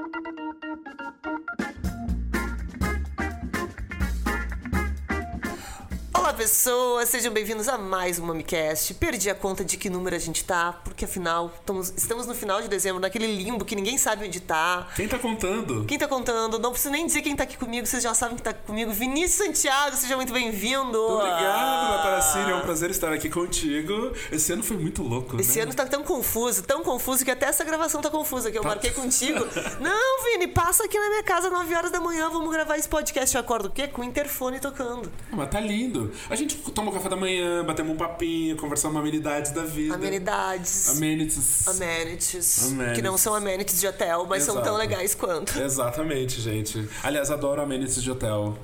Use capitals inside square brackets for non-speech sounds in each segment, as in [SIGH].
Thank you. Pessoas! Sejam bem-vindos a mais um MamiCast. Perdi a conta de que número a gente tá, porque afinal estamos, estamos no final de dezembro, naquele limbo que ninguém sabe onde tá. Quem tá contando? Quem tá contando? Não preciso nem dizer quem tá aqui comigo, vocês já sabem que tá comigo. Vinícius Santiago, seja muito bem-vindo! Obrigado, Natália Cine. É um prazer estar aqui contigo. Esse ano foi muito louco, Esse né? ano tá tão confuso, tão confuso que até essa gravação tá confusa, que eu marquei contigo. [LAUGHS] Não, Vini, passa aqui na minha casa às 9 horas da manhã, vamos gravar esse podcast. Eu acordo o quê? Com o interfone tocando. Ah, Mas tá lindo. A gente tomou café da manhã, batemos um papinho, conversamos amenidades da vida. Amenidades. Amenities. Amenities, Amenities. Que não são amenities de hotel, mas são tão Exato. legais quanto. Exatamente, gente. Aliás, adoro amenities de hotel.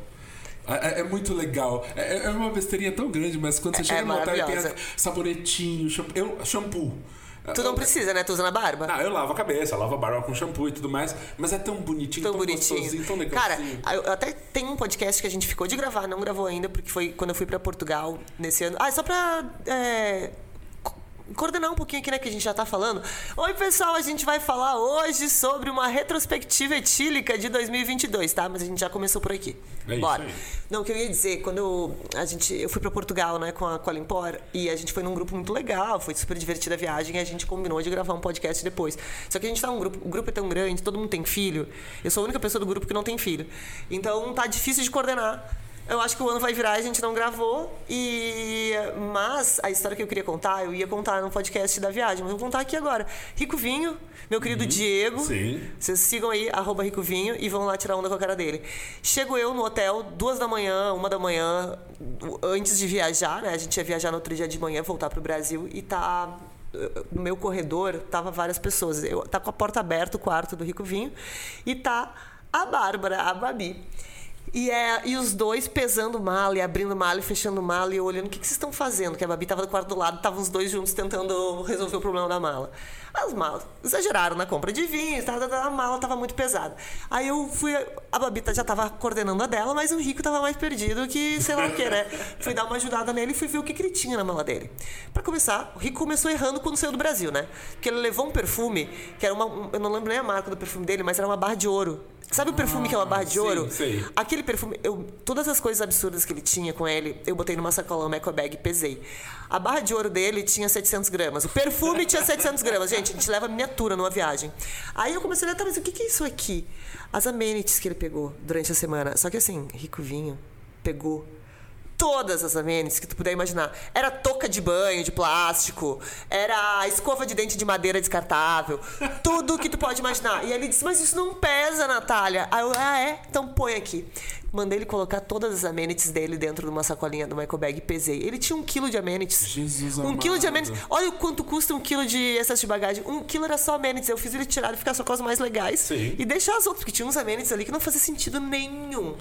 É, é- é muito legal. É, é uma besteirinha tão grande, mas quando você É- chega é no hotel e tem maravilhosa. sabonetinho, shampoo. Eu, shampoo. Tu não precisa, né? Tu usa na barba? Ah, eu lavo a cabeça, lavo a barba com shampoo e tudo mais, mas é tão bonitinho, Tão tão, bonitinho. gostosinho, tão legal. Cara, eu até tem um podcast que a gente ficou de gravar, não gravou ainda, porque foi quando eu fui pra Portugal nesse ano. Ah, só pra. é, Coordenar um pouquinho aqui, né, que a gente já tá falando. Oi, pessoal, a gente vai falar hoje sobre uma retrospectiva etílica de 2022, tá? Mas a gente já começou por aqui. É Bora. Não, o que eu ia dizer, quando eu, a gente, eu fui pra Portugal, né, com a, com a Limpor, e a gente foi num grupo muito legal, foi super divertida a viagem, e a gente combinou de gravar um podcast depois. Só que a gente tá num grupo, o grupo é tão grande, todo mundo tem filho, eu sou a única pessoa do grupo que não tem filho. Então tá difícil de coordenar. Eu acho que o ano vai virar, a gente não gravou, e mas a história que eu queria contar, eu ia contar no podcast da viagem, mas eu vou contar aqui agora. Rico Vinho, meu querido Diego, Sim. vocês sigam aí, arroba Rico Vinho, e vão lá tirar onda com a cara dele. Chego eu no hotel, duas da manhã, uma da manhã, antes de viajar, né? A gente ia viajar no outro dia de manhã, voltar pro Brasil, e tá. No meu corredor, tava várias pessoas. Eu, tá com a porta aberta, o quarto do Rico Vinho, e tá a Bárbara, a Babi. E, é, e os dois pesando mala, e abrindo mala e fechando mala, e olhando o que, que vocês estão fazendo. Que a Babi tava do quarto do lado, estavam os dois juntos tentando resolver o problema da mala. As malas exageraram na compra de vinho, tá, a mala tava muito pesada. Aí eu fui. A Babi tá- já tava coordenando a dela, mas o Rico tava mais perdido que sei lá o que, né? Fui dar uma ajudada nele e fui ver o que, que ele tinha na mala dele. Pra começar, o Rico começou errando quando saiu do Brasil, né? Porque ele levou um perfume, que era uma. um- eu não lembro nem a marca do perfume dele, mas era uma barra de ouro. Sabe o perfume que é uma barra de sim, ouro? sei. Aquele perfume, eu, todas as coisas absurdas que ele tinha com ele, eu botei numa sacola, uma eco bag e pesei. A barra de ouro dele tinha 700 gramas. O perfume tinha 700 gramas. Gente, a gente leva miniatura numa viagem. Aí eu comecei a olhar, tá, mas o que, que é isso aqui? As amenities que ele pegou durante a semana. Só que assim, Rico Vinho pegou todas as amenities que tu puder imaginar. Era touca de banho de plástico, era escova de dente de madeira descartável, [LAUGHS] tudo que tu pode imaginar. E ele disse: Mas isso não pesa, Natália. Aí eu, ah, é? Então põe aqui. Mandei ele colocar todas as amenities dele dentro de uma sacolinha do Michael Bag e pesei. Ele tinha um quilo de amenities. Jesus Um quilo de amado. amenities. Olha o quanto custa um quilo de excesso de bagagem. Um quilo era só amenities. Eu fiz ele tirar e ficar só com as mais legais. Sim. E deixar as outras, porque tinha uns amenities ali que não fazia sentido nenhum.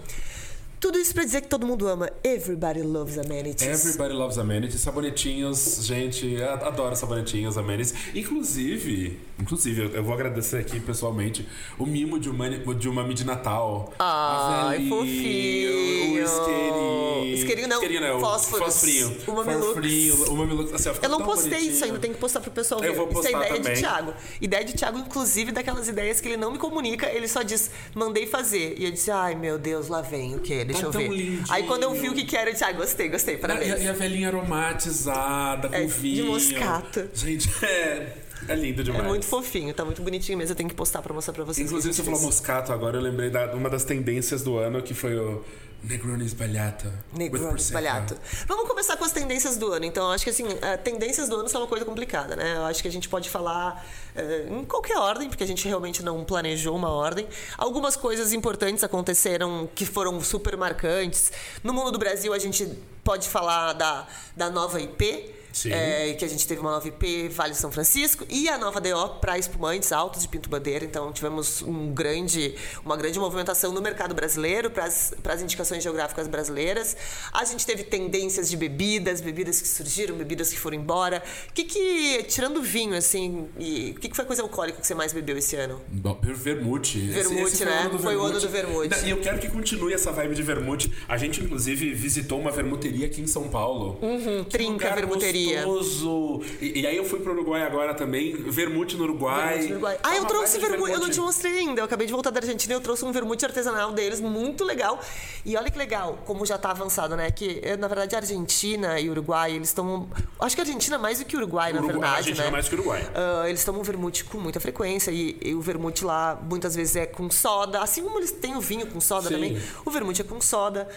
Tudo isso pra dizer que todo mundo ama. Everybody loves amenities. Everybody loves amenities, sabonetinhos, gente, adoro sabonetinhos, amenities. Inclusive, inclusive, eu- vou agradecer aqui pessoalmente o mimo de uma, de uma de Natal. Ai, fofinho. O isqueirinho. Isqueirinho não, Isqueirinho não, fósforos. Fosfrinho. O. Fosfrinho, o Mamilux. Assim, Eu não postei bonitinho. isso ainda, tem que postar pro pessoal ver. Eu vou isso é postar ideia também. de Thiago. Ideia de Thiago, inclusive, daquelas ideias que ele não me comunica, ele só diz, mandei fazer. E eu disse, ai meu Deus, lá vem o quê? Deixa Tá eu tão ver. lindinho. Aí quando eu vi o que que era, eu disse, ai, gostei, gostei, E parabéns. a, e a velhinha aromatizada, com É, de vinho. moscato. Gente, [LAUGHS] é, é lindo É demais. muito fofinho, tá muito bonitinho mesmo. Eu tenho que postar pra mostrar pra vocês. Inclusive, você falou moscato agora, eu lembrei da uma das tendências do ano, que foi o Negroni with Negroni espalhado. Vamos começar com as tendências do ano. Então, acho que assim, tendências do ano são uma coisa complicada, né? Eu acho que a gente pode falar eh, em qualquer ordem, porque a gente realmente não planejou uma ordem. Algumas coisas importantes aconteceram que foram super marcantes. No mundo do Brasil, a gente pode falar da, da nova IP. Eh, que a gente teve uma nova IP Vale São Francisco e a nova DO para espumantes altos de Pinto Bandeira. Então tivemos um grande, uma grande movimentação no mercado brasileiro para as indicações geográficas brasileiras. A gente teve tendências de bebidas, bebidas que surgiram, bebidas que foram embora. O que que, tirando o vinho, assim, e, o que, que foi a coisa alcoólica que você mais bebeu esse ano? Bom, Vermute. Vermute, Esse- esse né? Foi o ano do vermute. E eu quero que continue essa vibe de vermute. A gente, inclusive, visitou uma vermuteria aqui em São Paulo. Que Trinca Vermuteria. Gostoso. E, e aí eu fui pro Uruguai agora também, vermute no Uruguai. Vermute no Uruguai. Ah, eu trouxe vermute. Eu não te mostrei ainda. Eu acabei de voltar da Argentina e eu trouxe um vermute artesanal deles, muito legal. E olha que legal, como já tá avançado, né? Que, eh, na verdade, a Argentina e o Uruguai, eles estão. Acho que a Argentina mais do que o Uruguai, na Uruguai, verdade. a Argentina né? mais que o Uruguai. Ah, eles tomam vermute com muita frequência e, e o vermute lá muitas vezes é com soda, assim como eles têm o vinho com soda Sim. também, o vermute é com soda.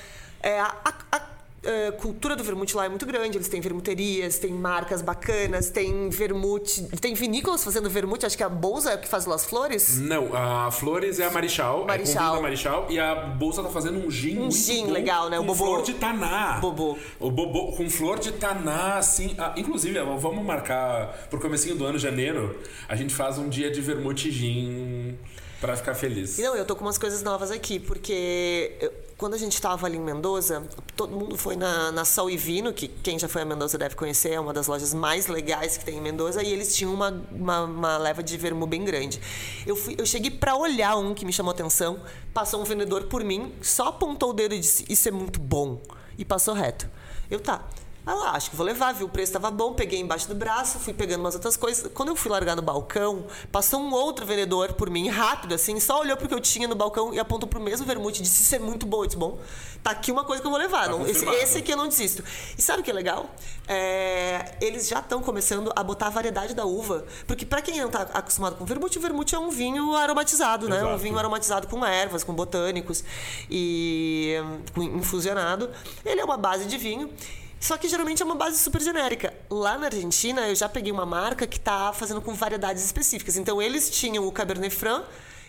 É, a, a- a, eh, cultura do vermute lá é muito grande, eles têm vermuterias, têm marcas bacanas, tem vermute, tem vinícolas fazendo vermute, acho que a Bolsa é o que faz Las Flores. Não, a Flores é a Marechal, é Marechal. com vinho da Marechal, e a Bolsa tá fazendo um gin muito gin bom, legal, né? O Com bobô. flor de taná. Bobô. O bobô com flor de taná, assim. ah, inclusive, vamos marcar pro comecinho do ano, janeiro, a gente faz um dia de vermute gin pra ficar feliz. Não, eu tô com umas coisas novas aqui, porque eu- quando a gente tava ali em Mendoza, todo mundo foi na, na e Vino, que quem já foi a Mendoza deve conhecer, é uma das lojas mais legais que tem em Mendoza, e eles tinham uma, uma, uma leva de vermu bem grande. Eu, fui, eu cheguei pra olhar um que me chamou atenção, passou um vendedor por mim, só apontou o dedo e disse: Isso é muito bom. E passou reto. Eu tá. Ah lá, acho que vou levar, viu? O preço tava bom, peguei embaixo do braço, fui pegando umas outras coisas. Quando eu fui largar no balcão, passou um outro vendedor por mim, rápido assim, só olhou pro que eu tinha no balcão e apontou pro mesmo vermute e disse: Isso é muito bom. Eu disse: Bom, tá aqui uma coisa que eu vou levar. Tá não, esse, esse aqui eu não desisto. E sabe o que é legal? É, eles já estão começando a botar a variedade da uva. Porque pra quem não tá acostumado com vermute, o vermute é um vinho aromatizado, né? Um Exato. vinho aromatizado com ervas, com botânicos e hum, com infusionado. Ele é uma base de vinho. Só que geralmente é uma base super genérica. Lá na Argentina, eu já peguei uma marca que tá fazendo com variedades específicas. Então, eles tinham o Cabernet Franc,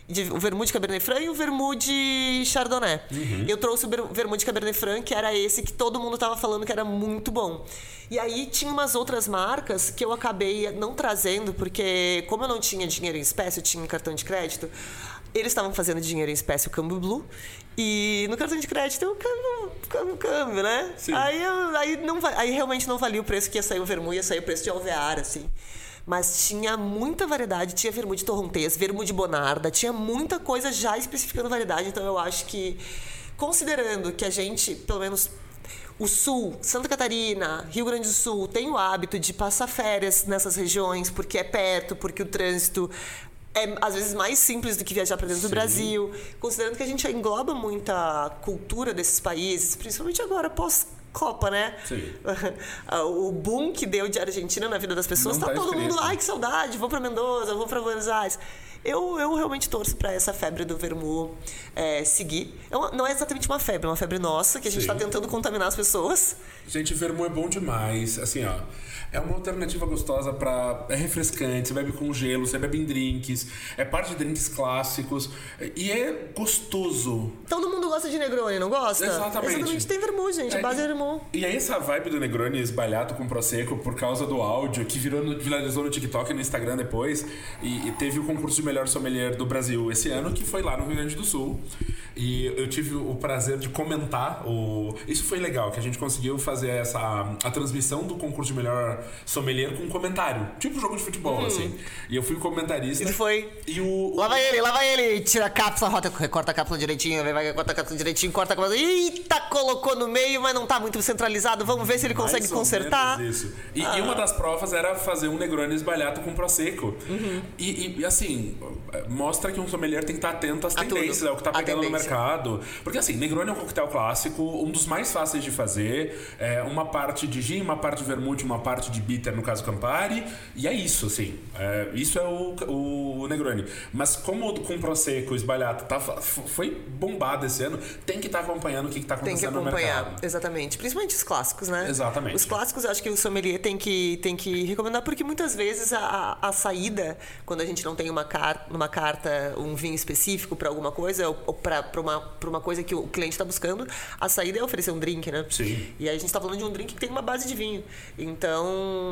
de- o vermute Cabernet Franc e o vermute Chardonnay. Eu trouxe o vermute Cabernet Franc, que era esse que todo mundo tava falando que era muito bom. E aí tinha umas outras marcas que eu acabei não trazendo, porque como eu não tinha dinheiro em espécie, eu tinha cartão de crédito, eles estavam fazendo dinheiro em espécie o câmbio blue. E no cartão de crédito eu câmbio, câmbio, câmbio né? Sim. Aí, aí, não, aí realmente não valia o preço que ia sair o vermute, ia sair o preço de alvear, assim. Mas tinha muita variedade, tinha vermute torrontês, vermute bonarda, tinha muita coisa já especificando variedade, então eu acho que, considerando que a gente, pelo menos o Sul, Santa Catarina, Rio Grande do Sul, tem o hábito de passar férias nessas regiões porque é perto, porque o trânsito é às vezes mais simples do que viajar para dentro do Sim. Brasil, considerando que a gente engloba muita cultura desses países, principalmente agora pós Copa, né? Sim. [LAUGHS] o boom que deu de Argentina na vida das pessoas, Não tá tá todo mundo, ai que saudade, vou para Mendoza, vou para Buenos Aires. Eu, eu realmente torço para essa febre do vermu é, seguir. É uma- não é exatamente uma febre, é uma febre nossa, que a gente Sim. está tentando contaminar as pessoas. Gente, vermo é bom demais. Assim, ó. É uma alternativa gostosa pra. É refrescante, você bebe com gelo, você bebe em drinks, é parte de drinks clássicos. E é gostoso. Todo mundo gosta de Negroni, não gosta? Exatamente. Exatamente, tem vermu, gente, a É, base é e- vermu. E aí essa vibe do Negroni esbalhado com Prosecco por causa do áudio, que virou no, viralizou no TikTok e no Instagram depois, e, e teve o concurso de melhor sommelier do Brasil esse ano, que foi lá no Rio Grande do Sul. E eu tive o prazer de comentar o... Isso foi legal, que a gente conseguiu fazer essa, a transmissão do concurso de melhor sommelier com um comentário. Tipo jogo de futebol, assim. E eu fui comentarista. Ele foi. E o... Lá vai ele, lá vai ele. Tira a cápsula, rota, recorta a cápsula direitinho, vai, corta a cápsula direitinho, corta a cápsula. Eita, colocou no meio, mas não tá muito centralizado. Vamos ver se ele Mais consegue consertar. Isso. E, e uma das provas era fazer um Negroni esbalhado com Prosecco. Uhum. E, e- e, assim, mostra que um sommelier tem que estar atento às A tudo. tendências, ao que tá pegando no mercado. Porque assim, Negroni é um coquetel clássico, um dos mais fáceis de fazer. É uma parte de gin, uma parte de vermute, uma parte de bitter, no caso Campari. E é isso, assim. É, isso é o, o Negroni. Mas como com Prosecco, esbalhado, tá, foi bombado esse ano, tem que estar acompanhando o que, está Tem que acontecendo no acompanhar, mercado. exatamente. Principalmente os clássicos, né? Exatamente. Os clássicos acho que o sommelier tem que, tem que recomendar, porque muitas vezes a, a, a saída, quando a gente não tem uma, car uma carta, um vinho específico para alguma coisa, ou, ou para uma, pra uma coisa que o cliente está buscando, a saída é oferecer um drink, né? Sim. E aí a gente está falando de um drink que tem uma base de vinho. Então,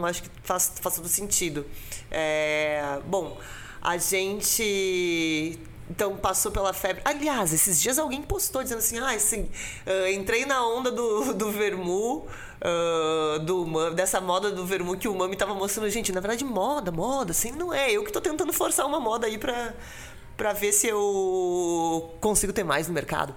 acho que faz, faz todo sentido. É, bom, a gente então passou pela febre. Aliás, esses dias alguém postou dizendo assim: ah, assim, ah, entrei na onda do, do vermu, ah, do, dessa moda do vermu que o Mami tava mostrando. Gente, na verdade, moda, moda, assim, não é. Eu que tô tentando forçar uma moda aí pra, pra ver se eu consigo ter mais no mercado.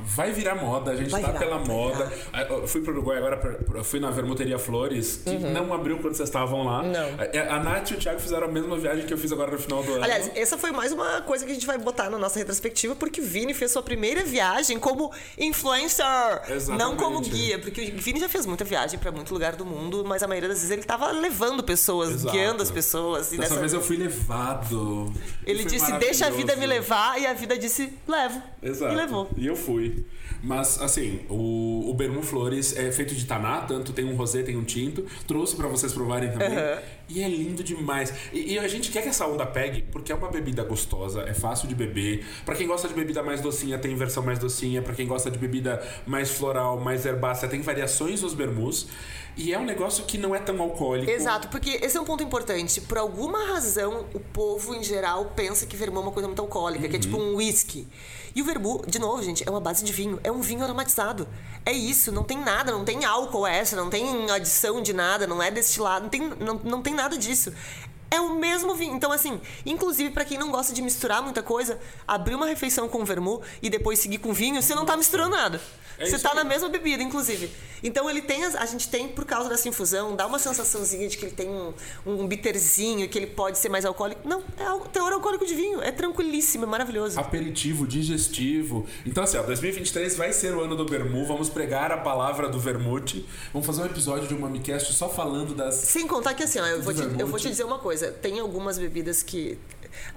Vai virar moda, a gente Vai tá virar, pela moda. virar. Ah, Eu fui pro Uruguai agora, pra- fui na Vermuteria Flores, que não abriu quando vocês estavam lá. Uhum. Não. A, a Nath e o Thiago fizeram a mesma viagem que eu fiz agora no final do ano. Aliás, essa foi mais uma coisa que a gente vai botar na nossa retrospectiva, porque o Vini fez sua primeira viagem como influencer, Exatamente. não como guia. Porque o Vini já fez muita viagem pra muito lugar do mundo, mas a maioria das vezes ele tava levando pessoas, Exato. guiando as pessoas. Dessa nessa- vez eu fui levado. Ele disse, deixa a vida me levar, e a vida disse, levo. Exato. E levou. E eu fui. Mas, assim, o, o Bermu Flores é feito de taná, tanto tem um rosé, tem um tinto. Trouxe pra vocês provarem também. Aham. E é lindo demais. E, e a gente quer que essa onda pegue, porque é uma bebida gostosa, é fácil de beber. Pra quem gosta de bebida mais docinha, tem versão mais docinha. Pra quem gosta de bebida mais floral, mais herbácea, tem variações nos bermus. E é um negócio que não é tão alcoólico. Exato, porque esse é um ponto importante. Por alguma razão, o povo em geral pensa que vermú é uma coisa muito alcoólica, que é tipo um whisky. E o vermú, de novo, gente, é uma base de vinho. É um vinho aromatizado. É isso, não tem nada, não tem álcool extra, não tem adição de nada, não é destilado, não tem, não, não tem nada disso. É o mesmo vinho. Então, assim, inclusive pra quem não gosta de misturar muita coisa, abrir uma refeição com vermú e depois seguir com vinho, você não tá misturando nada. É você tá na mesma bebida, inclusive. Então ele tem, a gente tem, por causa dessa infusão, dá uma sensaçãozinha de que ele tem um, um bitterzinho, que ele pode ser mais alcoólico. Não, é al- teor alcoólico de vinho. É tranquilíssimo, é maravilhoso. aperitivo, digestivo. Então, assim, ó, 2023 vai ser o ano do Vermu. Vamos pregar a palavra do Vermute. Vamos fazer um episódio de uma Micast só falando das. Sem contar que assim, ó, eu vou, te, eu vou te dizer uma coisa. Tem algumas bebidas que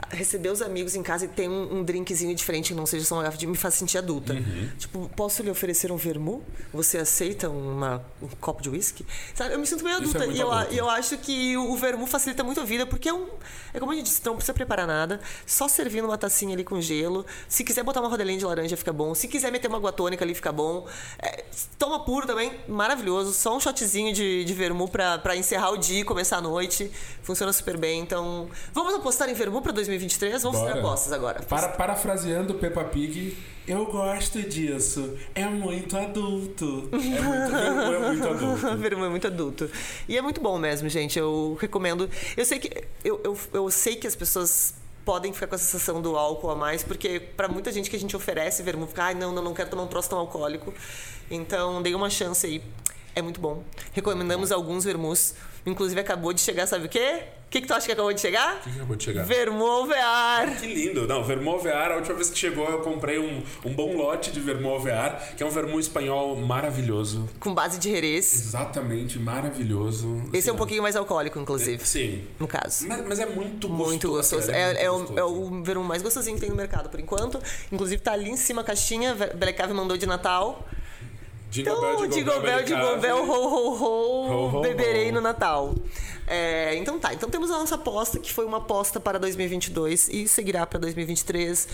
receber os amigos em casa e ter um, um drinkzinho diferente, que não seja só uma garrafa de me faz sentir adulta. Uhum. Tipo, posso lhe oferecer um vermu? Você aceita uma, um copo de uísque? Sabe, eu me sinto meio é adulta. muito e eu, eu acho que o vermu facilita muito a vida, porque é um. É como a gente disse, não precisa preparar nada. Só servir numa tacinha ali com gelo. Se quiser botar uma rodelinha de laranja, fica bom. Se quiser meter uma água tônica ali, fica bom. É, toma puro também, maravilhoso. Só um shotzinho de, de vermu pra, pra encerrar o dia e começar a noite. Funciona super bem. Então, vamos apostar em vermu pra 2023? Vamos fazer apostas agora. Para, parafraseando Peppa Pig, eu gosto disso. É muito adulto. É muito, é muito [LAUGHS] adulto. É muito adulto. E é muito bom mesmo, gente. Eu recomendo. Eu sei que, eu, eu, eu sei que as pessoas podem ficar com a sensação do álcool a mais, porque pra muita gente que a gente oferece vermu, fica, ai, não, não, não quero tomar um troço tão alcoólico. Então, dei uma chance aí. É muito bom. Recomendamos alguns vermus. Inclusive, acabou de chegar, sabe o quê? O que, que tu acha que acabou de chegar? O que acabou de chegar? Vermu Alvear. Que lindo. Não, Vermu Alvear, a última vez que chegou eu comprei um, um bom lote de Vermu Alvear, que é um vermu espanhol maravilhoso. Com base de Jerez. Exatamente, maravilhoso. Esse é um pouquinho mais alcoólico, inclusive, Sim. no caso. Mas, mas é muito gostoso. Muito gostoso. cara, É, é, o, gostoso. é o verão mais gostosinho que tem no mercado por enquanto. Inclusive tá ali em cima a caixinha. Black Cave mandou de Natal. Jingle Então, Bell, Jingle Bell, Jingle Bell, ho, ho, ho, beberei no Natal. É, então tá, então temos a nossa aposta, que foi uma aposta para 2022 e seguirá para 2023.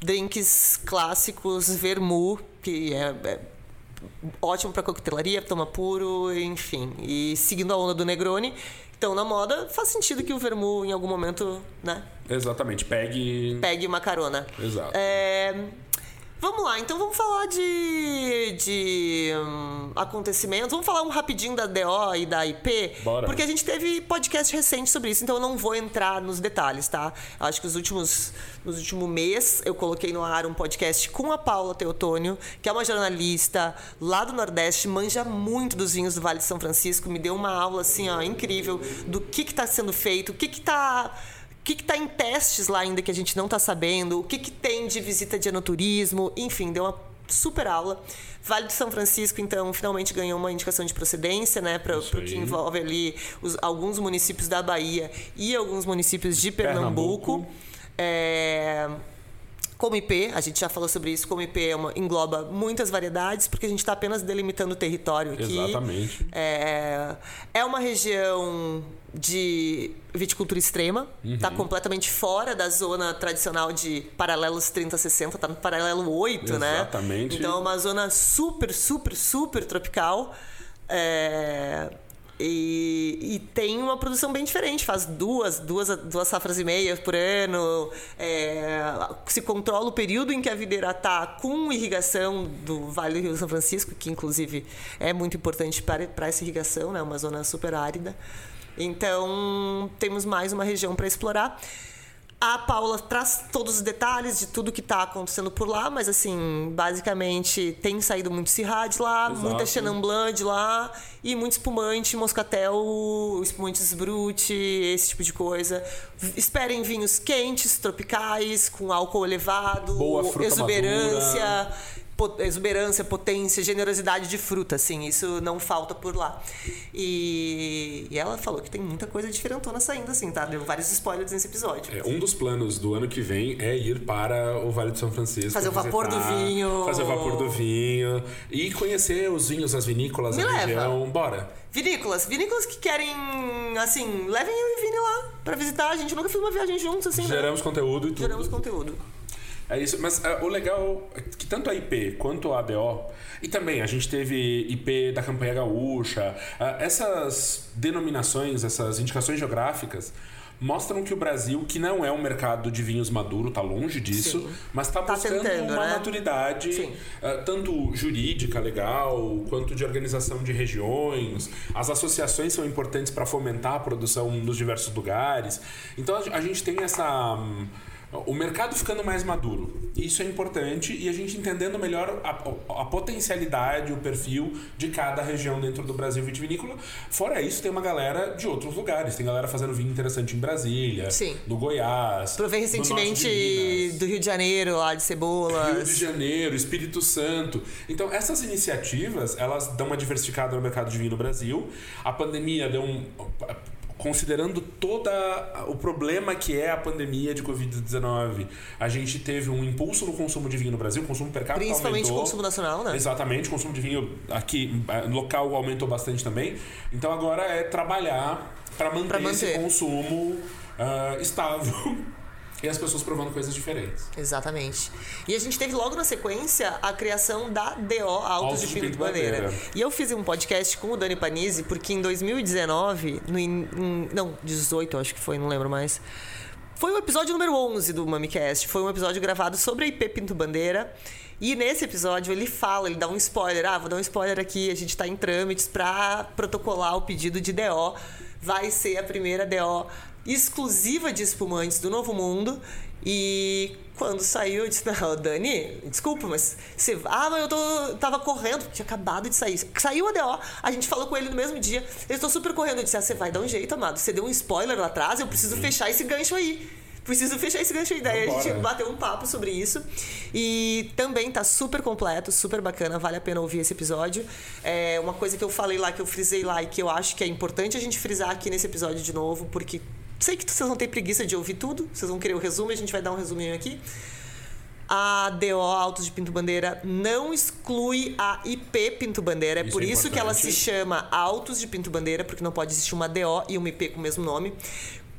Drinks clássicos, vermu, que é, é ótimo para coquetelaria, toma puro, enfim. E seguindo a onda do Negroni, então na moda, faz sentido que o vermu em algum momento, né, Exatamente, pegue. pegue uma carona. Exato. É, Vamos lá, então vamos falar de, de hum, acontecimentos. Vamos falar um rapidinho da DO e da IP. Bora. Porque a gente teve podcast recente sobre isso, então eu não vou entrar nos detalhes, tá? Acho que os últimos, nos últimos mês eu coloquei no ar um podcast com a Paula Teotônio, que é uma jornalista lá do Nordeste, manja muito dos vinhos do Vale de São Francisco, me deu uma aula assim, ó, incrível do que está sendo feito, o que está que está em testes lá ainda que a gente não está sabendo, o que, que tem de visita de enoturismo, enfim, deu uma super aula. Vale do São Francisco, então, finalmente ganhou uma indicação de procedência, né, para o que envolve ali os- alguns municípios da Bahia e alguns municípios de Pernambuco. Pernambuco. É, como IP, a gente já falou sobre isso, como IP é uma- engloba muitas variedades, porque a gente está apenas delimitando o território aqui. Exatamente. É, é uma região de viticultura extrema, está completamente fora da zona tradicional de paralelos 30-60, está no paralelo 8, né? Exatamente. Então é uma zona super, super, super tropical. É, e, e tem uma produção bem diferente, faz duas, duas, duas safras e meia por ano. é, se controla o período em que a videira está com irrigação do Vale do Rio São Francisco, que inclusive é muito importante para, para essa irrigação, né? uma zona super árida. Então temos mais uma região para explorar. A Paula traz todos os detalhes de tudo que está acontecendo por lá, mas assim, basicamente tem saído muito Syrah de lá, Exato. muita Chenin Blanc de lá e muito espumante, moscatel, espumantes brut, esse tipo de coisa. Esperem vinhos quentes, tropicais, com álcool elevado, Boa fruta exuberância, madura. Exuberância, potência, generosidade de fruta, assim, isso não falta por lá. E, e ela falou que tem muita coisa diferentona saindo, assim, tá? Deu vários spoilers nesse episódio. É, um dos planos do ano que vem é ir para o Vale de São Francisco. Fazer o vapor do visitar, vinho. Fazer o vapor do vinho. E conhecer os vinhos, as vinícolas, Me a leva. região. Bora. Vinícolas, vinícolas que querem, assim, levem eu e Vini lá pra visitar. A gente nunca fez uma viagem juntos, assim, né? Geramos conteúdo e tudo. Geramos conteúdo. É isso, mas ah, o legal é que tanto a IP quanto a ADO, e também a gente teve IP da campanha gaúcha, ah, essas denominações, essas indicações geográficas mostram que o Brasil, que não é um mercado de vinhos maduro, tá longe disso, Sim. mas tá Tá buscando tentando, uma né? maturidade ah, tanto jurídica legal, quanto de organização de regiões. As associações são importantes para fomentar a produção nos diversos lugares. Então a gente tem essa hum, o mercado ficando mais maduro. Isso é importante e a gente entendendo melhor a, a potencialidade, o perfil de cada região dentro do Brasil vitivinícola. Fora isso, tem uma galera de outros lugares. Tem galera fazendo vinho interessante em Brasília, Sim. no Goiás. Provei recentemente Minas. do Rio de Janeiro, lá de Rio cebolas. de Janeiro, Espírito Santo. Então, essas iniciativas, elas dão uma diversificada no mercado de vinho no Brasil. A pandemia deu um. Considerando todo o problema que é a pandemia de Covid-19, a gente teve um impulso no consumo de vinho no Brasil, o consumo per capita Principalmente o aumentou. consumo nacional, né? Exatamente, o consumo de vinho aqui local aumentou bastante também. Então agora é trabalhar para manter, manter. esse consumo ah, estável [LAUGHS] e as pessoas provando coisas diferentes. Exatamente. E a gente teve logo na sequência a criação da DO Altos de Pinto Bandeira. E eu fiz um podcast com o Dani Panizzi, porque em 2019, no, em- não, 18 eu acho que foi, não lembro mais. Foi o episódio número 11 do MamiCast. Foi um episódio gravado sobre a IP Pinto Bandeira. E nesse episódio ele fala, ele dá um spoiler. Ah, vou dar um spoiler aqui. A gente tá em trâmites para protocolar o pedido de DO. Vai ser a primeira DO exclusiva de espumantes do Novo Mundo. E quando saiu, eu disse: Não, Dani, desculpa, mas você. Ah, mas eu tô, tava correndo, tinha acabado de sair. Saiu a DO, a gente falou com ele no mesmo dia. Ele tô super correndo. Eu disse: Ah, você vai dar um jeito, amado. Você deu um spoiler lá atrás, eu preciso fechar esse gancho aí. Preciso fechar esse gancho aí. Daí a Vambora. gente bateu um papo sobre isso. E também tá super completo, super bacana, vale a pena ouvir esse episódio. É uma coisa que eu falei lá, que eu frisei lá e que eu acho que é importante a gente frisar aqui nesse episódio de novo, porque sei que vocês vão ter preguiça de ouvir tudo, vocês vão querer o resumo, a gente vai dar um resuminho aqui. A DO Autos de Pinto Bandeira não exclui a IP Pinto Bandeira. É Isso por é isso que ela se chama Autos de Pinto Bandeira, porque não pode existir uma DO e uma IP com o mesmo nome.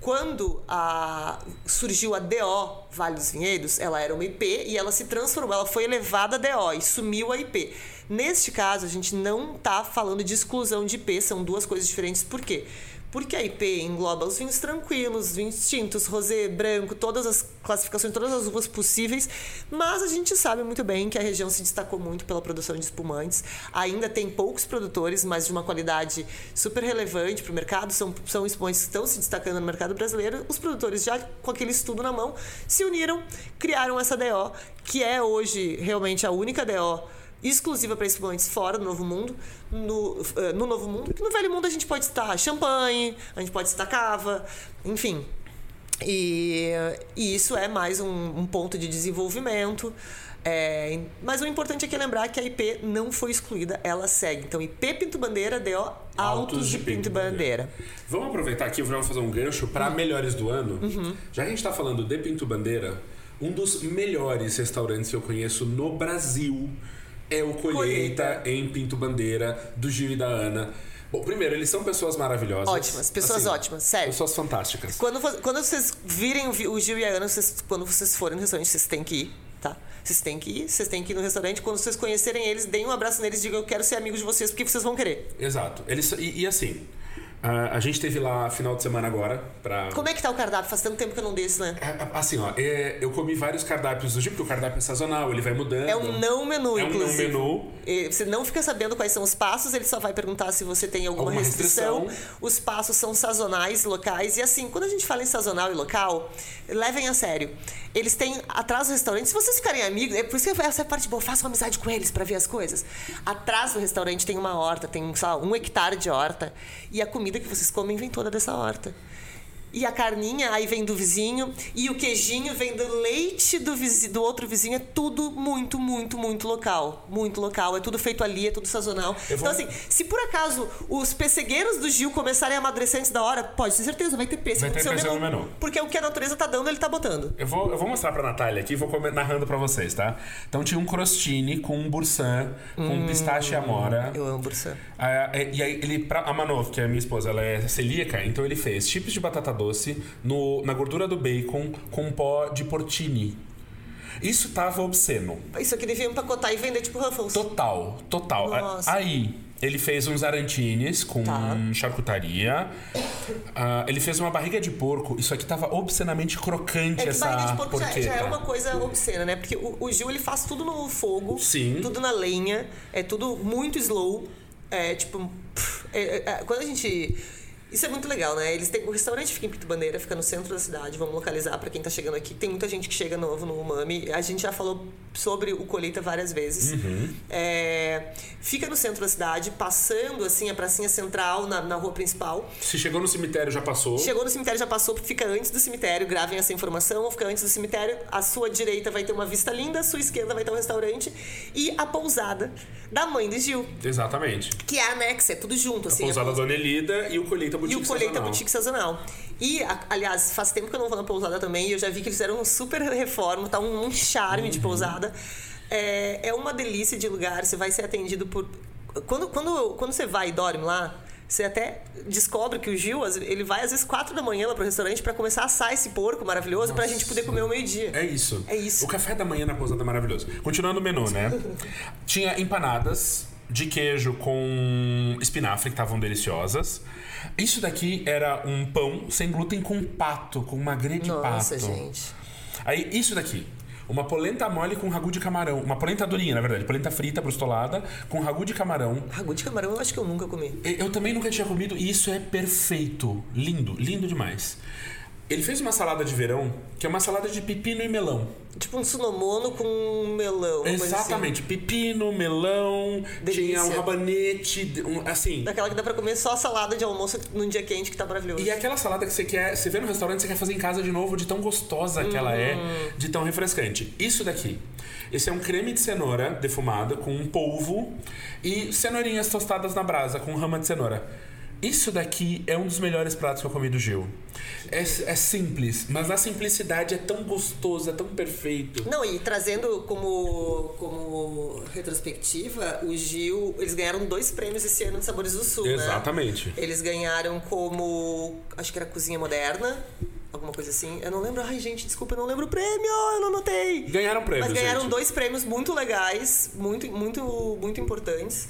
Quando a, surgiu a DO Vale dos Vinhedos, ela era uma IP e ela se transformou, ela foi elevada a DO e sumiu a IP. Neste caso, a gente não está falando de exclusão de IP, são duas coisas diferentes. Por quê? Porque a IP engloba os vinhos tranquilos, vinhos tintos, rosé, branco, todas as classificações, todas as uvas possíveis, mas a gente sabe muito bem que a região se destacou muito pela produção de espumantes. Ainda tem poucos produtores, mas de uma qualidade super relevante para o mercado. São, são espumantes que estão se destacando no mercado brasileiro. Os produtores, já com aquele estudo na mão, se uniram, criaram essa DO, que é hoje realmente a única DO exclusiva para espumantes fora do Novo Mundo. No, eh, no Novo Mundo, que no Velho Mundo a gente pode citar champanhe, a gente pode citar cava, enfim. E, e isso é mais um, um ponto de desenvolvimento. É, mas o importante aqui é lembrar que a IP não foi excluída, ela segue. Então, IP Pinto Bandeira, DO Altos de Pinto Bandeira. Vamos aproveitar aqui, vamos fazer um gancho para melhores do ano. Uhum. Já que a gente está falando de Pinto Bandeira, um dos melhores restaurantes que eu conheço no Brasil é o Colheita, Colheita. em Pinto Bandeira, do Gil e da Ana. Bom, primeiro, eles são pessoas maravilhosas. Ótimas, pessoas Assim, ótimas, sério. Pessoas fantásticas. Quando, quando vocês virem o, vi- o Gil e a Ana, vocês- quando vocês forem no restaurante, vocês têm que ir, tá? Vocês têm que ir, vocês têm que ir no restaurante. Quando vocês conhecerem eles, deem um abraço neles e digam eu quero ser amigo de vocês, porque vocês vão querer. Exato. Eles, e, e assim, Uh, a gente teve lá final de semana agora pra. Como é que tá o cardápio? Faz tanto tempo que eu não desço, né? É, assim, ó, é, eu comi vários cardápios do dia, porque o cardápio é sazonal, ele vai mudando. É um não menu, é um inclusive. não menu. E você não fica sabendo quais são os passos, ele só vai perguntar se você tem alguma, Alguma restrição. restrição. Os passos são sazonais, locais. E assim, quando a gente fala em sazonal e local, levem a sério. Eles têm atrás do restaurante, se vocês ficarem amigos, é por isso que essa é a parte boa, façam amizade com eles pra ver as coisas. Atrás do restaurante tem uma horta, tem, sei lá, um hectare de horta. E a comida que vocês comem vem toda dessa horta. E a carninha aí vem do vizinho. E o queijinho vem do leite do, vizi- do outro vizinho. É tudo muito, muito, muito local. Muito local. É tudo feito ali, é tudo sazonal. Vou- Então, assim, se por acaso os pessegueiros do Gil começarem a amadurecer antes da hora, pode ter certeza, vai ter pêssego Vai ter pêssego no menu. Porque o que a natureza tá dando, ele tá botando. Eu vou, eu vou mostrar pra Natália aqui vou narrando pra vocês, tá? Então tinha um crostini com um bursan, com pistache e amora. Eu amo bursan. Ah, é, e aí ele, pra, a Manov, que é a minha esposa, ela é celíaca, então ele fez chips de batata doce no, na gordura do bacon com pó de portini. Isso tava obsceno. Isso aqui devia empacotar e vender tipo Ruffles. Total, total. Nossa. Aí, ele fez uns arantines com Tá. charcutaria. Ah, ele fez uma barriga de porco. Isso aqui tava obscenamente crocante, É que essa barriga de porco já, porqueta. já é uma coisa obscena, né? Porque o, o Gil ele faz tudo no fogo, Sim. tudo na lenha, é tudo muito slow. É tipo. pff, é- é- é, quando a gente. Isso é muito legal, né? Eles têm, o restaurante fica em Pito Bandeira, fica no centro da cidade. Vamos localizar pra quem tá chegando aqui. Tem muita gente que chega novo no Umami. A gente já falou sobre o Colheita várias vezes. Uhum. É, fica no centro da cidade, passando assim a pracinha central na, na rua principal. Se chegou no cemitério, já passou. Chegou no cemitério, já passou, fica antes do cemitério, gravem essa informação, fica antes do cemitério. A sua direita vai ter uma vista linda, a sua esquerda vai ter um restaurante e a pousada da mãe do Gil, Exatamente. que é anexa, é tudo junto, A assim. pousada a Dona Elida e o Colheita e Boutique o Colheita Sazonal. Boutique Sazonal. E, a- aliás, faz tempo que eu não vou na pousada também e eu já vi que eles fizeram uma super reforma, tá um, um charme Uhum. de pousada. É, é uma delícia de lugar, você vai ser atendido por. Quando, quando, quando você vai e dorme lá, você até descobre que o Gil, ele vai às vezes quatro da manhã lá pro restaurante pra começar a assar esse porco maravilhoso pra gente poder comer ao meio-dia. É isso. É isso. O café da manhã na pousada é maravilhoso. Continuando o menu, né? [LAUGHS] Tinha empanadas de queijo com espinafre, que estavam deliciosas. Isso daqui era um pão sem glúten com pato, com magre de Nossa, pato. gente. Aí, isso daqui. Uma polenta mole com ragu de camarão. Uma polenta durinha, na verdade. Polenta frita, brustolada, com ragu de camarão. Ragu de camarão eu acho que eu nunca comi. Eu também nunca tinha comido e isso é perfeito. Lindo, lindo demais. Ele fez uma salada de verão, que é uma salada de pepino e melão. Tipo um sunomono com melão. assim. Exatamente. Pepino, melão, Delícia. tinha um rabanete, um- assim. Daquela que dá pra comer só salada de almoço num dia quente que tá maravilhoso. E aquela salada que você quer, você vê no restaurante, você quer fazer em casa de novo, de tão gostosa que ela é, Hum. de tão refrescante. Isso daqui. Esse é um creme de cenoura defumada com um polvo e cenourinhas tostadas na brasa com rama de cenoura. Isso daqui é um dos melhores pratos que eu comi do Gil. É, é simples, mas na simplicidade é tão gostoso, é tão perfeito. Não, e trazendo como, como retrospectiva, o Gil, eles ganharam dois prêmios esse ano de Sabores do Sul, né? Exatamente. Eles ganharam como, acho que era Cozinha Moderna, alguma coisa assim. Eu não lembro, ai gente, desculpa, eu não lembro o prêmio, eu não anotei. Ganharam prêmios, Mas ganharam gente. dois prêmios muito legais, muito, muito, muito importantes.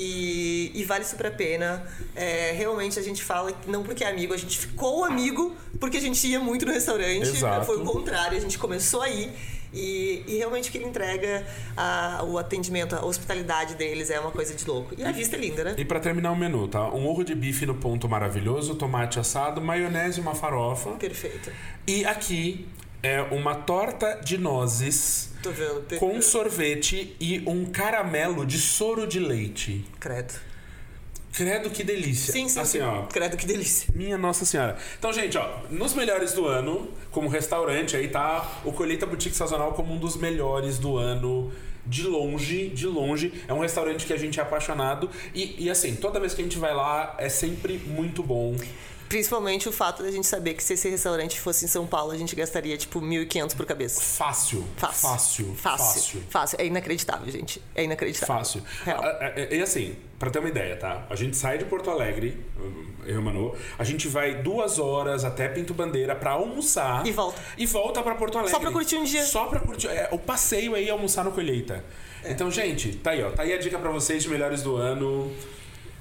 E, e vale super a pena. É, realmente a gente fala não porque é amigo, a gente ficou amigo porque a gente ia muito no restaurante. Exato. Foi o contrário, a gente começou aí. E, e realmente o que ele entrega, a- o atendimento, a hospitalidade deles é uma coisa de louco. E a vista é linda, né? E pra terminar o menu, tá? Um ovo de bife no ponto maravilhoso, tomate assado, maionese e uma farofa. Perfeito. E aqui é uma torta de nozes vendo. per- com sorvete e um caramelo de soro de leite. Credo. Credo que delícia. Sim, sim, assim, sim. ó. Credo, que delícia. Minha Nossa Senhora. Então, gente, ó, nos melhores do ano, como restaurante, aí tá o Colheita Boutique Sazonal como um dos melhores do ano. De longe, de longe. É um restaurante que a gente é apaixonado. E, e assim, toda vez que a gente vai lá, é sempre muito bom. Principalmente o fato da gente saber que se esse restaurante fosse em São Paulo, a gente gastaria tipo 1.500 por cabeça. Fácil. Fácil. Fácil. Fácil. Fácil. É inacreditável, gente. É inacreditável. Fácil. E assim, pra ter uma ideia, tá? A gente sai de Porto Alegre, eu e o Manu, a gente vai duas horas até Pinto Bandeira pra almoçar. E volta. E volta pra Porto Alegre. Só pra curtir um dia. Só pra curtir. É, o passeio aí é almoçar no Colheita. É. Então, gente, tá aí, ó. Tá aí a dica pra vocês de melhores do ano.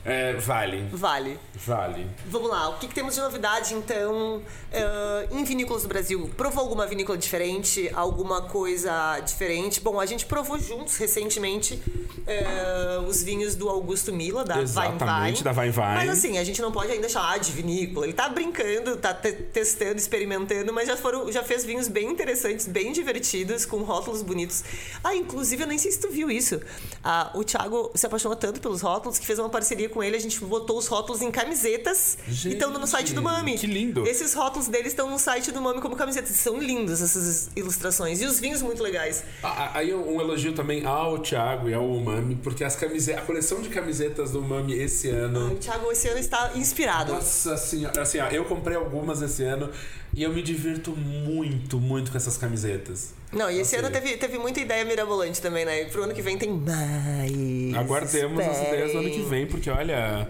É, vale. Vale. Vale. Vamos lá, o que, que temos de novidade então uh, em vinícolas do Brasil? Provou alguma vinícola diferente? Alguma coisa diferente? Bom, a gente provou juntos recentemente uh, os vinhos do Augusto Mila, da Exatamente, Wein da Wein Wein. Mas assim, a gente não pode ainda chamar de vinícola. Ele tá brincando, tá te testando, experimentando, mas já, foram, já fez vinhos bem interessantes, bem divertidos, com rótulos bonitos. Ah, inclusive, eu nem sei se tu viu isso. Ah, o Thiago se apaixonou tanto pelos rótulos que fez uma parceria com ele, a gente botou os rótulos em camisetas gente, e estão no site do Mami. Que lindo. Esses rótulos deles estão no site do Mami como camisetas. São lindos essas ilustrações. E os vinhos muito legais. Ah, aí um elogio também ao Thiago e ao Mami, porque as camisetas, a coleção de camisetas do Mami esse ano. Ah, o Thiago esse ano está inspirado. Nossa senhora. Assim, ó, eu comprei algumas esse ano e eu me divirto muito, muito com essas camisetas. Não, e esse ano teve, teve muita ideia mirabolante também, né? E pro ano que vem tem mais. Aguardemos Esperem. as ideias do ano que vem, porque olha.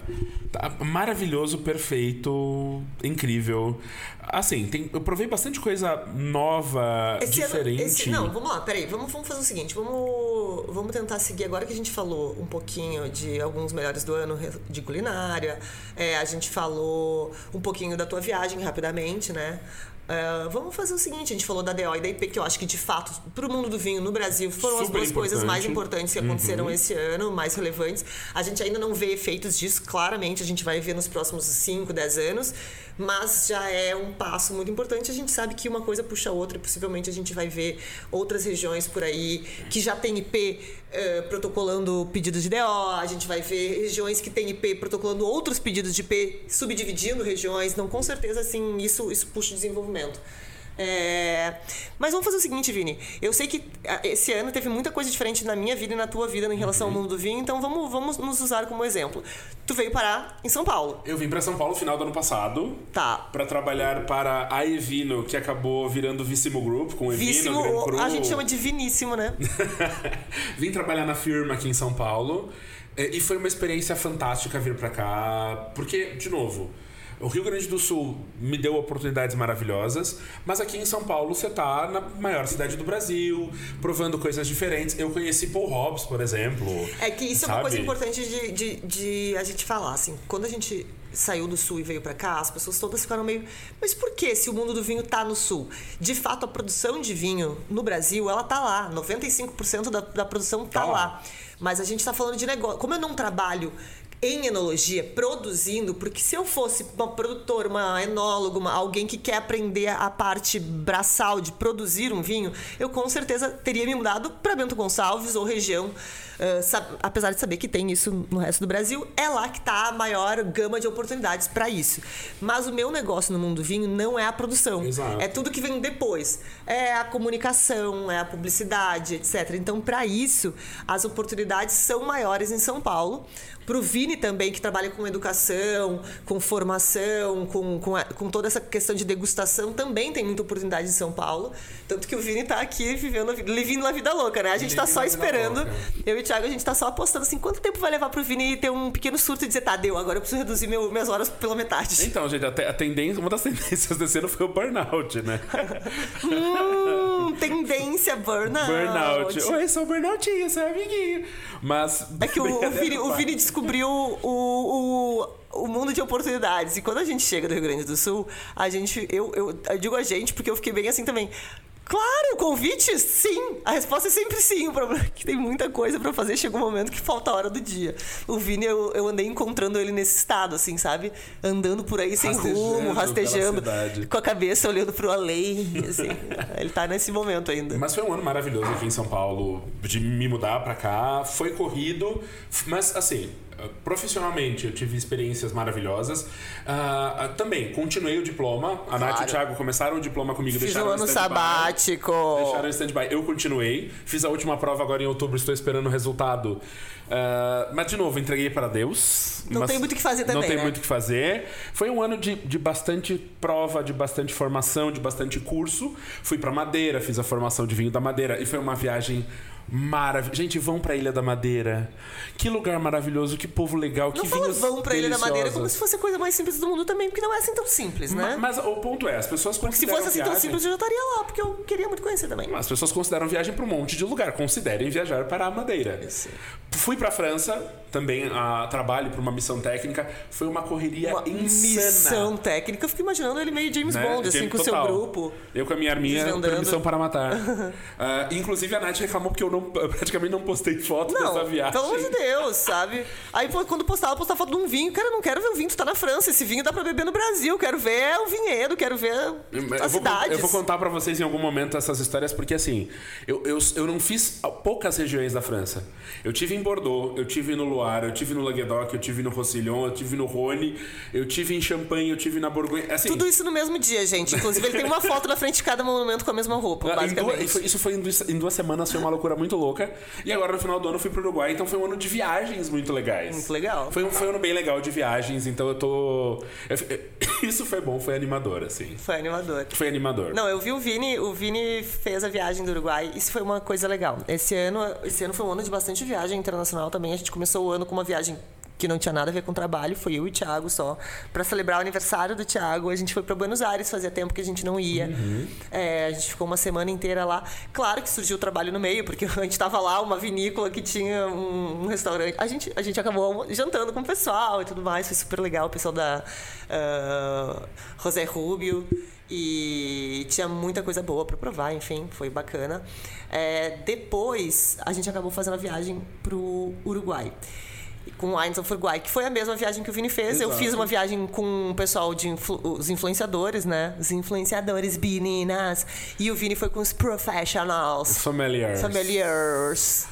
Tá maravilhoso, perfeito, incrível. Assim, tem, eu provei bastante coisa nova, esse diferente. Ano, esse, não, vamos lá, peraí. Vamos, vamos fazer o seguinte: vamos, vamos tentar seguir agora que a gente falou um pouquinho de alguns melhores do ano de culinária. É, a gente falou um pouquinho da tua viagem rapidamente, né? Uh, vamos fazer o seguinte: a gente falou da DO e da IP, que eu acho que de fato, para o mundo do vinho no Brasil, foram Super as duas importante. coisas mais importantes que aconteceram uhum. esse ano, mais relevantes. A gente ainda não vê efeitos disso, claramente, a gente vai ver nos próximos 5, 10 anos mas já é um passo muito importante. A gente sabe que uma coisa puxa a outra e possivelmente a gente vai ver outras regiões por aí que já tem IP uh, protocolando pedidos de DO, a gente vai ver regiões que tem IP protocolando outros pedidos de IP, subdividindo regiões. Não, com certeza, assim, isso, isso puxa o desenvolvimento. É... Mas vamos fazer o seguinte, Vini. Eu sei que ah, esse ano teve muita coisa diferente na minha vida e na tua vida em relação uhum. ao mundo do vinho, então vamos, vamos nos usar como exemplo. Tu veio parar em São Paulo. Eu vim para São Paulo no final do ano passado. Tá. Para trabalhar para a Evino, que acabou virando Vissimo Group, com Evino, Vissimo, Gran Cru. A gente chama de Viníssimo, né? [LAUGHS] vim trabalhar na firma aqui em São Paulo. É, e foi uma experiência fantástica vir para cá, porque, de novo, o Rio Grande do Sul me deu oportunidades maravilhosas, mas aqui em São Paulo você tá na maior cidade do Brasil, provando coisas diferentes. Eu conheci Paul Hobbs, por exemplo. É que isso sabe? é uma coisa importante de, de, de a gente falar, assim. Quando a gente saiu do sul e veio para cá, as pessoas todas ficaram meio. Mas por que se o mundo do vinho tá no sul? De fato, a produção de vinho no Brasil, ela tá lá. 95% da, da produção tá, tá lá. lá. Mas a gente tá falando de negócio. Como eu não trabalho em enologia, produzindo, porque se eu fosse uma produtora, uma enóloga, uma, alguém que quer aprender a parte braçal de produzir um vinho, eu com certeza teria me mudado para Bento Gonçalves ou região Uh, apesar de saber que tem isso no resto do Brasil, é lá que está a maior gama de oportunidades para isso. Mas o meu negócio no mundo do vinho não é a produção. Exato. É tudo que vem depois. É a comunicação, é a publicidade, etc. Então, para isso, as oportunidades são maiores em São Paulo. Para o Vini também, que trabalha com educação, com formação, com, com, a, com, toda essa questão de degustação, também tem muita oportunidade em São Paulo. Tanto que o Vini está aqui vivendo, vivendo a vida louca, né? A gente está só esperando. Eu e Thiago, a gente está só apostando assim, quanto tempo vai levar para o Vini ter um pequeno surto e dizer, tá, deu, agora eu preciso reduzir meu, minhas horas pela metade. Então, gente, a, tendência, uma das [LAUGHS] tendências desse ano foi o burnout, né? [LAUGHS] hum, tendência burnout. Burnout. Oi, sou burnoutinho, seu amiguinho. Mas. É que o, o, Vini, o Vini descobriu o, o, o mundo de oportunidades. E quando a gente chega do Rio Grande do Sul, a gente. Eu, eu, eu digo a gente porque eu fiquei bem assim também. Claro, convite, sim. A resposta é sempre sim. O problema é que tem muita coisa para fazer. Chega um momento que falta a hora do dia. O Vini, eu, eu andei encontrando ele nesse estado, assim, sabe? Andando por aí sem rumo, rastejando, com a cabeça olhando pro além. Assim. [LAUGHS] ele tá nesse momento ainda. Mas foi um ano maravilhoso aqui em São Paulo de me mudar para cá. Foi corrido, mas assim, Profissionalmente, eu tive experiências maravilhosas. Uh, também, continuei o diploma. A claro. Nath e o Thiago começaram o diploma comigo. Fiz um ano sabático. Deixaram em stand-by. Eu continuei. Fiz a última prova agora em outubro. Estou esperando o resultado. Uh, mas, de novo, entreguei para Deus. Não tem muito o que fazer também, Não tem né? muito o que fazer. Foi um ano de, de bastante prova, de bastante formação, de bastante curso. Fui para Madeira, fiz a formação de vinho da Madeira. E foi uma viagem maravilhosa. Gente, vão pra Ilha da Madeira. Que lugar maravilhoso, que povo legal, que não vinhos vão pra Ilha da Madeira como se fosse a coisa mais simples do mundo também, porque não é assim tão simples, né? Mas, mas o ponto é, as pessoas consideram se fosse assim tão simples, eu já estaria lá, porque eu queria muito conhecer também. As pessoas consideram viagem para um monte de lugar. Considerem viajar para a Madeira. fui pra França, também a trabalho para uma missão técnica. Foi uma correria Uma insana. missão técnica. Eu fico imaginando ele meio James né? Bond, assim, James- com o seu grupo. Eu com a minha arminha, permissão para matar. [LAUGHS] Ah, inclusive a Nath reclamou porque eu não, eu praticamente não postei foto Não, dessa viagem. pelo amor de Deus, sabe? Aí quando postava, postava foto de um vinho. Cara, eu não quero ver o vinho, tu tá na França. Esse vinho dá pra beber no Brasil. Quero ver o vinhedo, quero ver Eu as vou, cidades. eu vou contar pra vocês em algum momento essas histórias, porque assim, eu, eu, eu não fiz poucas regiões da França. Eu tive em Bordeaux, eu tive no Loire, eu tive no Languedoc, eu tive no Roussillon, eu tive no Rhône, eu tive em Champagne, eu tive na Borgonha. Assim, Tudo isso no mesmo dia, gente. Inclusive, ele tem uma foto na frente de cada monumento com a mesma roupa, duas- basicamente. foi- isso foi em duas, em duas semanas, foi uma loucura muito louca. E agora no final do ano fui pro Uruguai, então foi um ano de viagens muito legais. Muito legal. Foi um, foi um ano bem legal de viagens, então eu tô. eu- eu- [COUGHS] isso foi bom, foi animador, assim. Foi animador. Foi animador. Não, eu vi o Vini, o Vini fez a viagem do Uruguai. Isso foi uma coisa legal. Esse ano, esse ano foi um ano de bastante viagem internacional também. A gente começou o ano com uma viagem que não tinha nada a ver com trabalho, foi eu e o Thiago só. Pra celebrar o aniversário do Thiago, a gente foi pra Buenos Aires, fazia tempo que a gente não ia. É, a gente ficou uma semana inteira lá. Claro que surgiu o trabalho no meio, porque [LAUGHS] a gente tava lá, uma vinícola que tinha um, um restaurante. A gente, a gente acabou jantando com o pessoal e tudo mais, foi super legal. O pessoal da ah, José Rubio. E tinha muita coisa boa para provar, enfim, foi bacana. É, depois, a gente acabou fazendo a viagem pro Uruguai. Com o Wines of Uruguai, que foi a mesma viagem que o Vini fez. Eu Exato. fiz uma viagem com o pessoal de influ- os influenciadores, né? Os influenciadores, meninas. E o Vini foi com os professionals. Familiars. Familiars.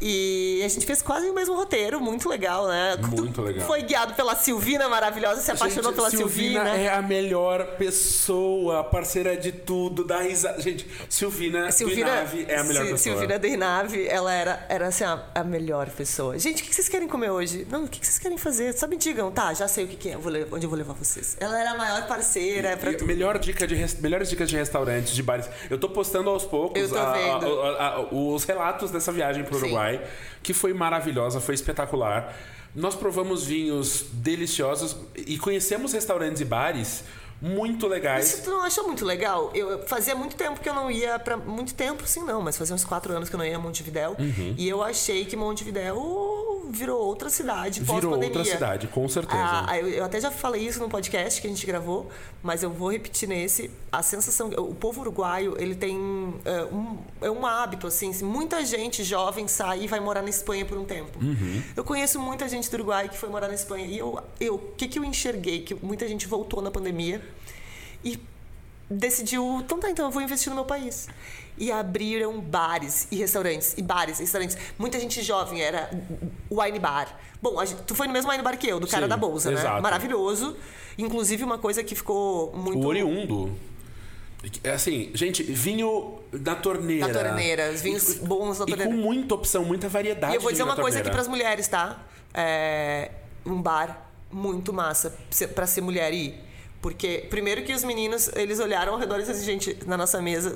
E a gente fez quase o mesmo roteiro, muito legal, né? Muito legal. Foi guiado pela Silvina maravilhosa, se apaixonou Gente, pela Silvina. Silvina. é a melhor pessoa, parceira de tudo, dá risada. Gente, Silvina, Silvina, é a melhor Sil- pessoa. Silvina Deinave, ela era, era assim, a, a melhor pessoa. Gente, o que vocês querem comer hoje? Não, o que vocês querem fazer? Só me digam. Tá, já sei o que, que é, eu onde eu vou levar vocês. Ela era a maior parceira pra E tudo. melhor dica de res- melhores dicas de restaurantes, de bares. Eu tô postando aos poucos Eu tô a- a- vendo. a- a- os relatos dessa viagem pro Sim. Que foi maravilhosa, foi espetacular. Nós provamos vinhos deliciosos e conhecemos restaurantes e bares muito legais. Isso tu não achou muito legal? Eu, fazia muito tempo que eu não ia pra. Muito tempo, sim, não, mas fazia uns quatro anos que eu não ia a Montevidéu. Uhum. E eu achei que Montevidéu virou outra cidade Virou outra cidade, com certeza. Ah, eu, eu até já falei isso no podcast que a gente gravou, mas eu vou repetir nesse. A sensação. O povo uruguaio, ele tem é, um, é um hábito, assim. Muita gente jovem sai e vai morar na Espanha por um tempo. Uhum. Eu conheço muita gente do Uruguai que foi morar na Espanha. E eu, eu, o que, que eu enxerguei? Que muita gente voltou na pandemia e decidiu, então tá, então eu vou investir no meu país. E abriram bares e restaurantes, e bares e restaurantes. Muita gente jovem, era wine bar. Bom, gente- tu foi no mesmo wine bar que eu, do cara Sim, da bolsa, né? exato. Maravilhoso. Inclusive, uma coisa que ficou muito... O oriundo. É assim, gente, vinho da torneira. Da torneira, os vinhos E- bons da E torneira. com muita opção, muita variedade. E eu vou dizer uma coisa aqui torneira. pras mulheres, tá? É um bar muito massa pra ser mulher ir. Porque, primeiro que os meninos, eles olharam ao redor e disseram, gente, na nossa mesa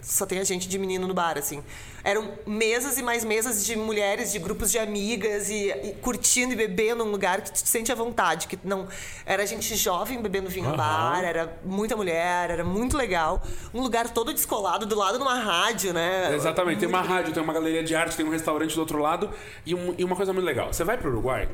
só tem a gente de menino no bar, assim. Eram mesas e mais mesas de mulheres, de grupos de amigas e, e curtindo e bebendo num lugar que tu te sente à vontade. Que não, era gente jovem bebendo vinho no bar, era muita mulher, era muito legal. Um lugar todo descolado, do lado de uma rádio, né? Exatamente, tem uma rádio, tem uma galeria de arte, tem um restaurante do outro lado. E, um- e uma coisa muito legal: você vai pro Uruguai,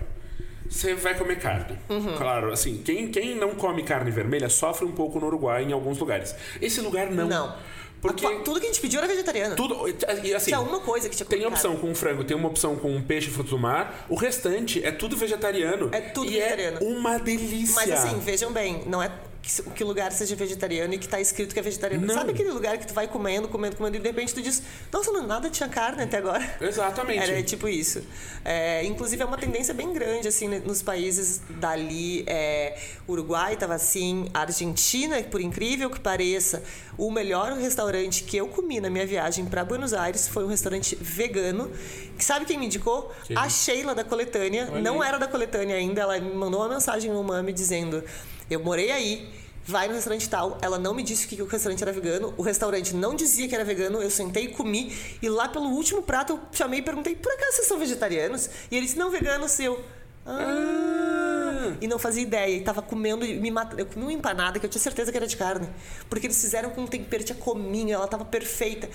você vai comer carne. Uhum. Claro, assim, quem, quem não come carne vermelha sofre um pouco no Uruguai em alguns lugares. Esse lugar não. Não. Porque A- Tudo que a gente pediu era vegetariano. tudo. E assim. Tinha uma coisa que tinha Tem opção com frango, tem uma opção com peixe e frutos do mar. O restante é tudo vegetariano. É tudo e vegetariano. É uma delícia. Mas assim, vejam bem, não é que, que o lugar seja vegetariano e que tá escrito que é vegetariano. Não. Sabe aquele lugar que tu vai comendo, comendo, comendo e de repente tu diz, nossa, não, nada tinha carne até agora. Exatamente. Era tipo isso. É, inclusive é uma tendência bem grande assim nos países dali. É, Uruguai estava assim, Argentina, por incrível que pareça, o melhor restaurante que eu comi na minha viagem para Buenos Aires foi um restaurante vegano. Que sabe quem me indicou? A Sheila da coletânea. Olha Não aí. era da coletânea ainda. Ela me mandou uma mensagem no Mami dizendo: Eu morei aí. Vai no restaurante tal. Ela não me disse que o restaurante era vegano. O restaurante não dizia que era vegano. Eu sentei e comi. E lá pelo último prato eu chamei e perguntei: Por acaso vocês são vegetarianos? E ele disse: Não, vegano, seu. Ah, e não fazia ideia. E tava comendo e me matando. Eu comi uma empanada que eu tinha certeza que era de carne. Porque eles fizeram com um tempero, tinha cominho, ela tava perfeita.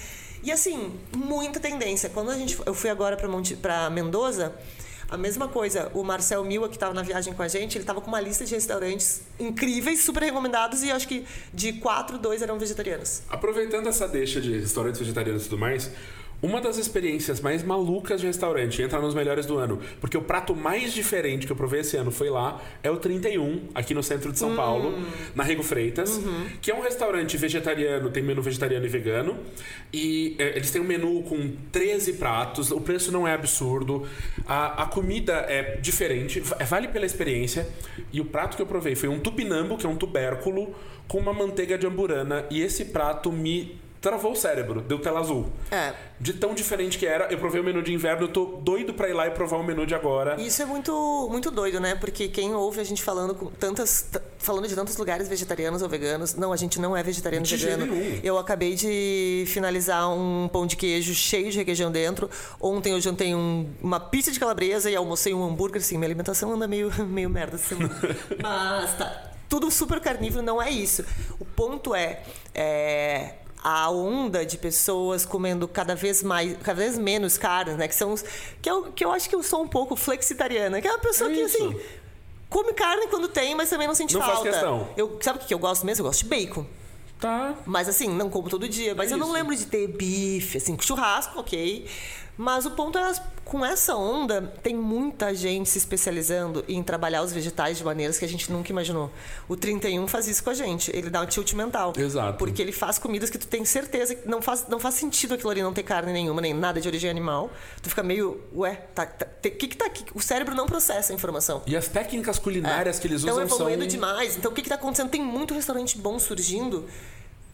E assim, muita tendência. Quando a gente, eu fui agora para Monte, para Mendoza, a mesma coisa, o Marcel Mila, que estava na viagem com a gente, ele estava com uma lista de restaurantes incríveis, super recomendados, e acho que de quatro, dois eram vegetarianos. Aproveitando essa deixa de restaurantes vegetarianos e tudo mais, uma das experiências mais malucas de restaurante, entra nos melhores do ano, porque o prato mais diferente que eu provei esse ano foi lá, é o 31, aqui no centro de São hum. Paulo, na Rego Freitas, uhum. que é um restaurante vegetariano, tem menu vegetariano e vegano, e é, eles têm um menu com 13 pratos, o preço não é absurdo, a, a comida é diferente, vale pela experiência, e o prato que eu provei foi um tupinambo, que é um tubérculo, com uma manteiga de amburana, e esse prato me travou o cérebro, deu tela azul. É. De tão diferente que era, eu provei o menu de inverno, eu tô doido pra ir lá e provar o menu de agora. Isso é muito, muito doido, né? Porque quem ouve a gente falando com tantas. falando de tantos lugares vegetarianos ou veganos. Não, a gente não é vegetariano de vegano. Nenhum. Eu acabei de finalizar um pão de queijo cheio de requeijão dentro. Ontem eu jantei um, uma pizza de calabresa e almocei um hambúrguer, assim, minha alimentação anda meio, [LAUGHS] meio merda assim. [LAUGHS] Mas tá. Tudo super carnívoro não é isso. O ponto é, é a onda de pessoas comendo cada vez mais, cada vez menos carne, né? Que são os, que eu, que eu acho que eu sou um pouco flexitariana, que é uma pessoa que assim come carne quando tem, mas também não sente não falta. Faz questão. Eu sabe o que eu gosto mesmo? Eu gosto de bacon. Tá. Mas assim, não como todo dia. Mas é eu não lembro de ter bife, assim, churrasco, ok. Mas o ponto é, com essa onda, tem muita gente se especializando em trabalhar os vegetais de maneiras que a gente nunca imaginou. O 31 faz isso com a gente. Ele dá um tilt mental. Exato. Porque ele faz comidas que tu tem certeza que não faz, não faz sentido aquilo ali não ter carne nenhuma, nem nada de origem animal. Tu fica meio, ué, tá, tá, que que tá aqui? O cérebro não processa a informação. E as técnicas culinárias é. que eles usam são... evoluindo demais. Então, o que que tá acontecendo? Tem muito restaurante bom surgindo,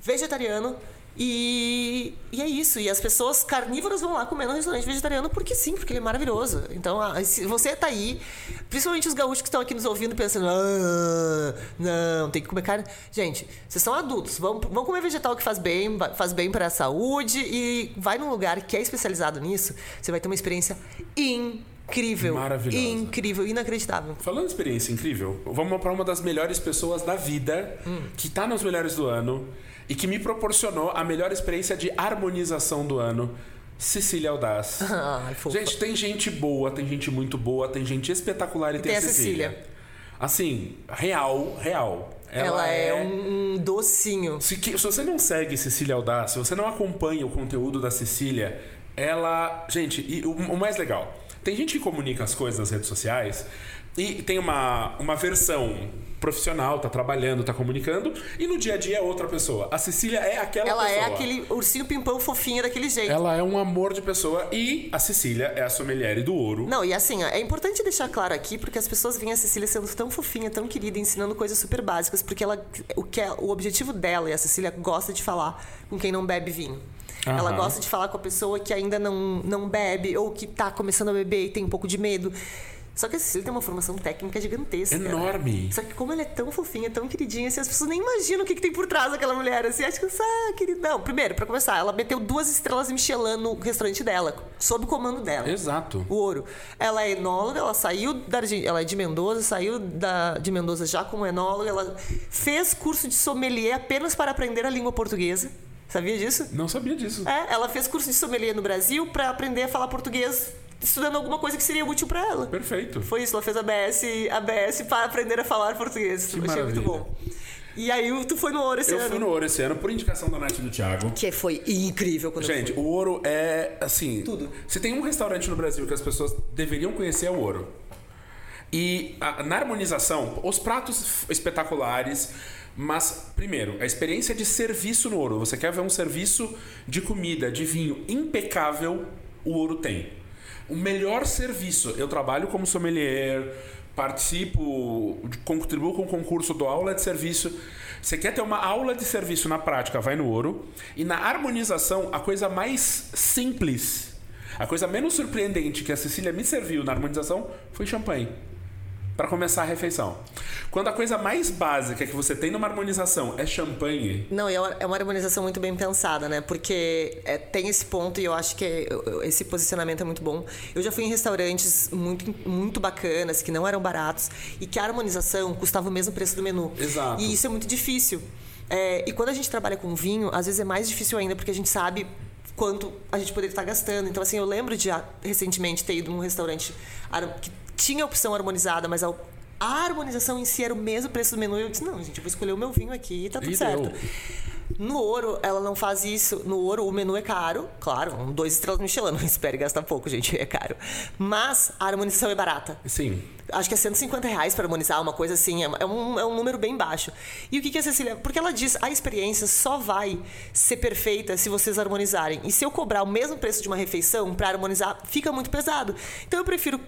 vegetariano, e, e é isso. E as pessoas carnívoras vão lá comer no restaurante vegetariano porque sim, porque ele é maravilhoso. Então, ah, se você tá aí, principalmente os gaúchos que estão aqui nos ouvindo pensando, ah, não, tem que comer carne. Gente, vocês são adultos, vão, vão comer vegetal que faz bem, faz bem para a saúde e vai num lugar que é especializado nisso, você vai ter uma experiência incrível. Maravilhosa. Incrível, inacreditável. Falando de experiência incrível, vamos para uma das melhores pessoas da vida, hum. que tá nos melhores do ano e que me proporcionou a melhor experiência de harmonização do ano. Cecília Audaz. [LAUGHS] Ai, gente, tem gente boa, tem gente muito boa, tem gente espetacular e, e tem, tem, a Cecília. Cecília. Assim, real, real. Ela, Ela é, é, um docinho. Se, se você não segue Cecília Audaz, se você não acompanha o conteúdo da Cecília, ela. Gente, e o, o mais legal, tem gente que comunica as coisas nas redes sociais e tem uma, uma versão profissional, tá trabalhando, tá comunicando, e no dia a dia é outra pessoa. A Cecília é aquela Ela é pessoa. Ela é aquele ursinho pimpão fofinho daquele jeito. Ela é um amor de pessoa e a Cecília é a sommelier do ouro. Não, e assim, é importante deixar claro aqui, porque as pessoas veem a Cecília sendo tão fofinha, tão querida, ensinando coisas super básicas, porque ela, o, que é, o objetivo dela, e a Cecília gosta de falar com quem não bebe vinho. Uhum. Ela gosta de falar com a pessoa que ainda não, não bebe ou que tá começando a beber e tem um pouco de medo. Só que a Cecília tem uma formação técnica gigantesca. Enorme. Só que como ela é tão fofinha, tão queridinha, assim, as pessoas nem imaginam o que, que tem por trás daquela mulher. Assim, acho que, ah, querida. Não, primeiro, pra começar, ela meteu duas estrelas Michelin no restaurante dela, sob o comando dela. Exato. O ouro. Ela é enóloga, ela saiu da ela é de Mendoza, saiu da, de Mendoza já como enóloga, ela fez curso de sommelier apenas para aprender a língua portuguesa. Sabia disso? Não sabia disso. É, ela fez curso de sommelier no Brasil para aprender a falar português estudando alguma coisa que seria útil para ela. Perfeito. Foi isso, ela fez a BS, a BS para aprender a falar português. Que Achei maravilha. muito bom. E aí tu foi no Ouro esse eu ano? Eu fui no Ouro esse ano por indicação da Nath e do Thiago. Que foi incrível quando Gente, o Ouro é assim. Tudo. Se tem um restaurante no Brasil que as pessoas deveriam conhecer é o Ouro. E a, na harmonização, os pratos espetaculares. Mas, primeiro, a experiência de serviço no ouro. Você quer ver um serviço de comida, de vinho impecável, o ouro tem o melhor serviço. Eu trabalho como sommelier, participo, contribuo com o concurso, dou aula de serviço. Você quer ter uma aula de serviço na prática, vai no ouro. E na harmonização, a coisa mais simples, a coisa menos surpreendente que a Cecília me serviu na harmonização foi champanhe para começar a refeição. Quando a coisa mais básica que você tem numa harmonização é champanhe. Não, é uma, é uma harmonização muito bem pensada, né? Porque é, tem esse ponto e eu acho que esse posicionamento é muito bom. Eu já fui em restaurantes muito, muito bacanas, que não eram baratos, e que a harmonização custava o mesmo preço do menu. Exato. E isso é muito difícil. É, e quando a gente trabalha com vinho, às vezes é mais difícil ainda, porque a gente sabe quanto a gente poderia estar gastando. Então, assim, eu lembro de ah, recentemente ter ido num restaurante que tinha opção harmonizada, mas a, a harmonização em si era o mesmo preço do menu. E eu disse, não, gente, eu vou escolher o meu vinho aqui e tá tudo E certo. deu. No ouro, ela não faz isso. No ouro, o menu é caro. Claro, um dois estrelas Michelin. [LAUGHS] Não espere gastar pouco, gente. É caro. Mas a harmonização é barata. Sim. Acho que é 150 reais para harmonizar, uma coisa assim. É é um, é um número bem baixo. E o que, que a Cecília. Porque ela diz a experiência só vai ser perfeita se vocês harmonizarem. E se eu cobrar o mesmo preço de uma refeição para harmonizar, fica muito pesado. Então eu prefiro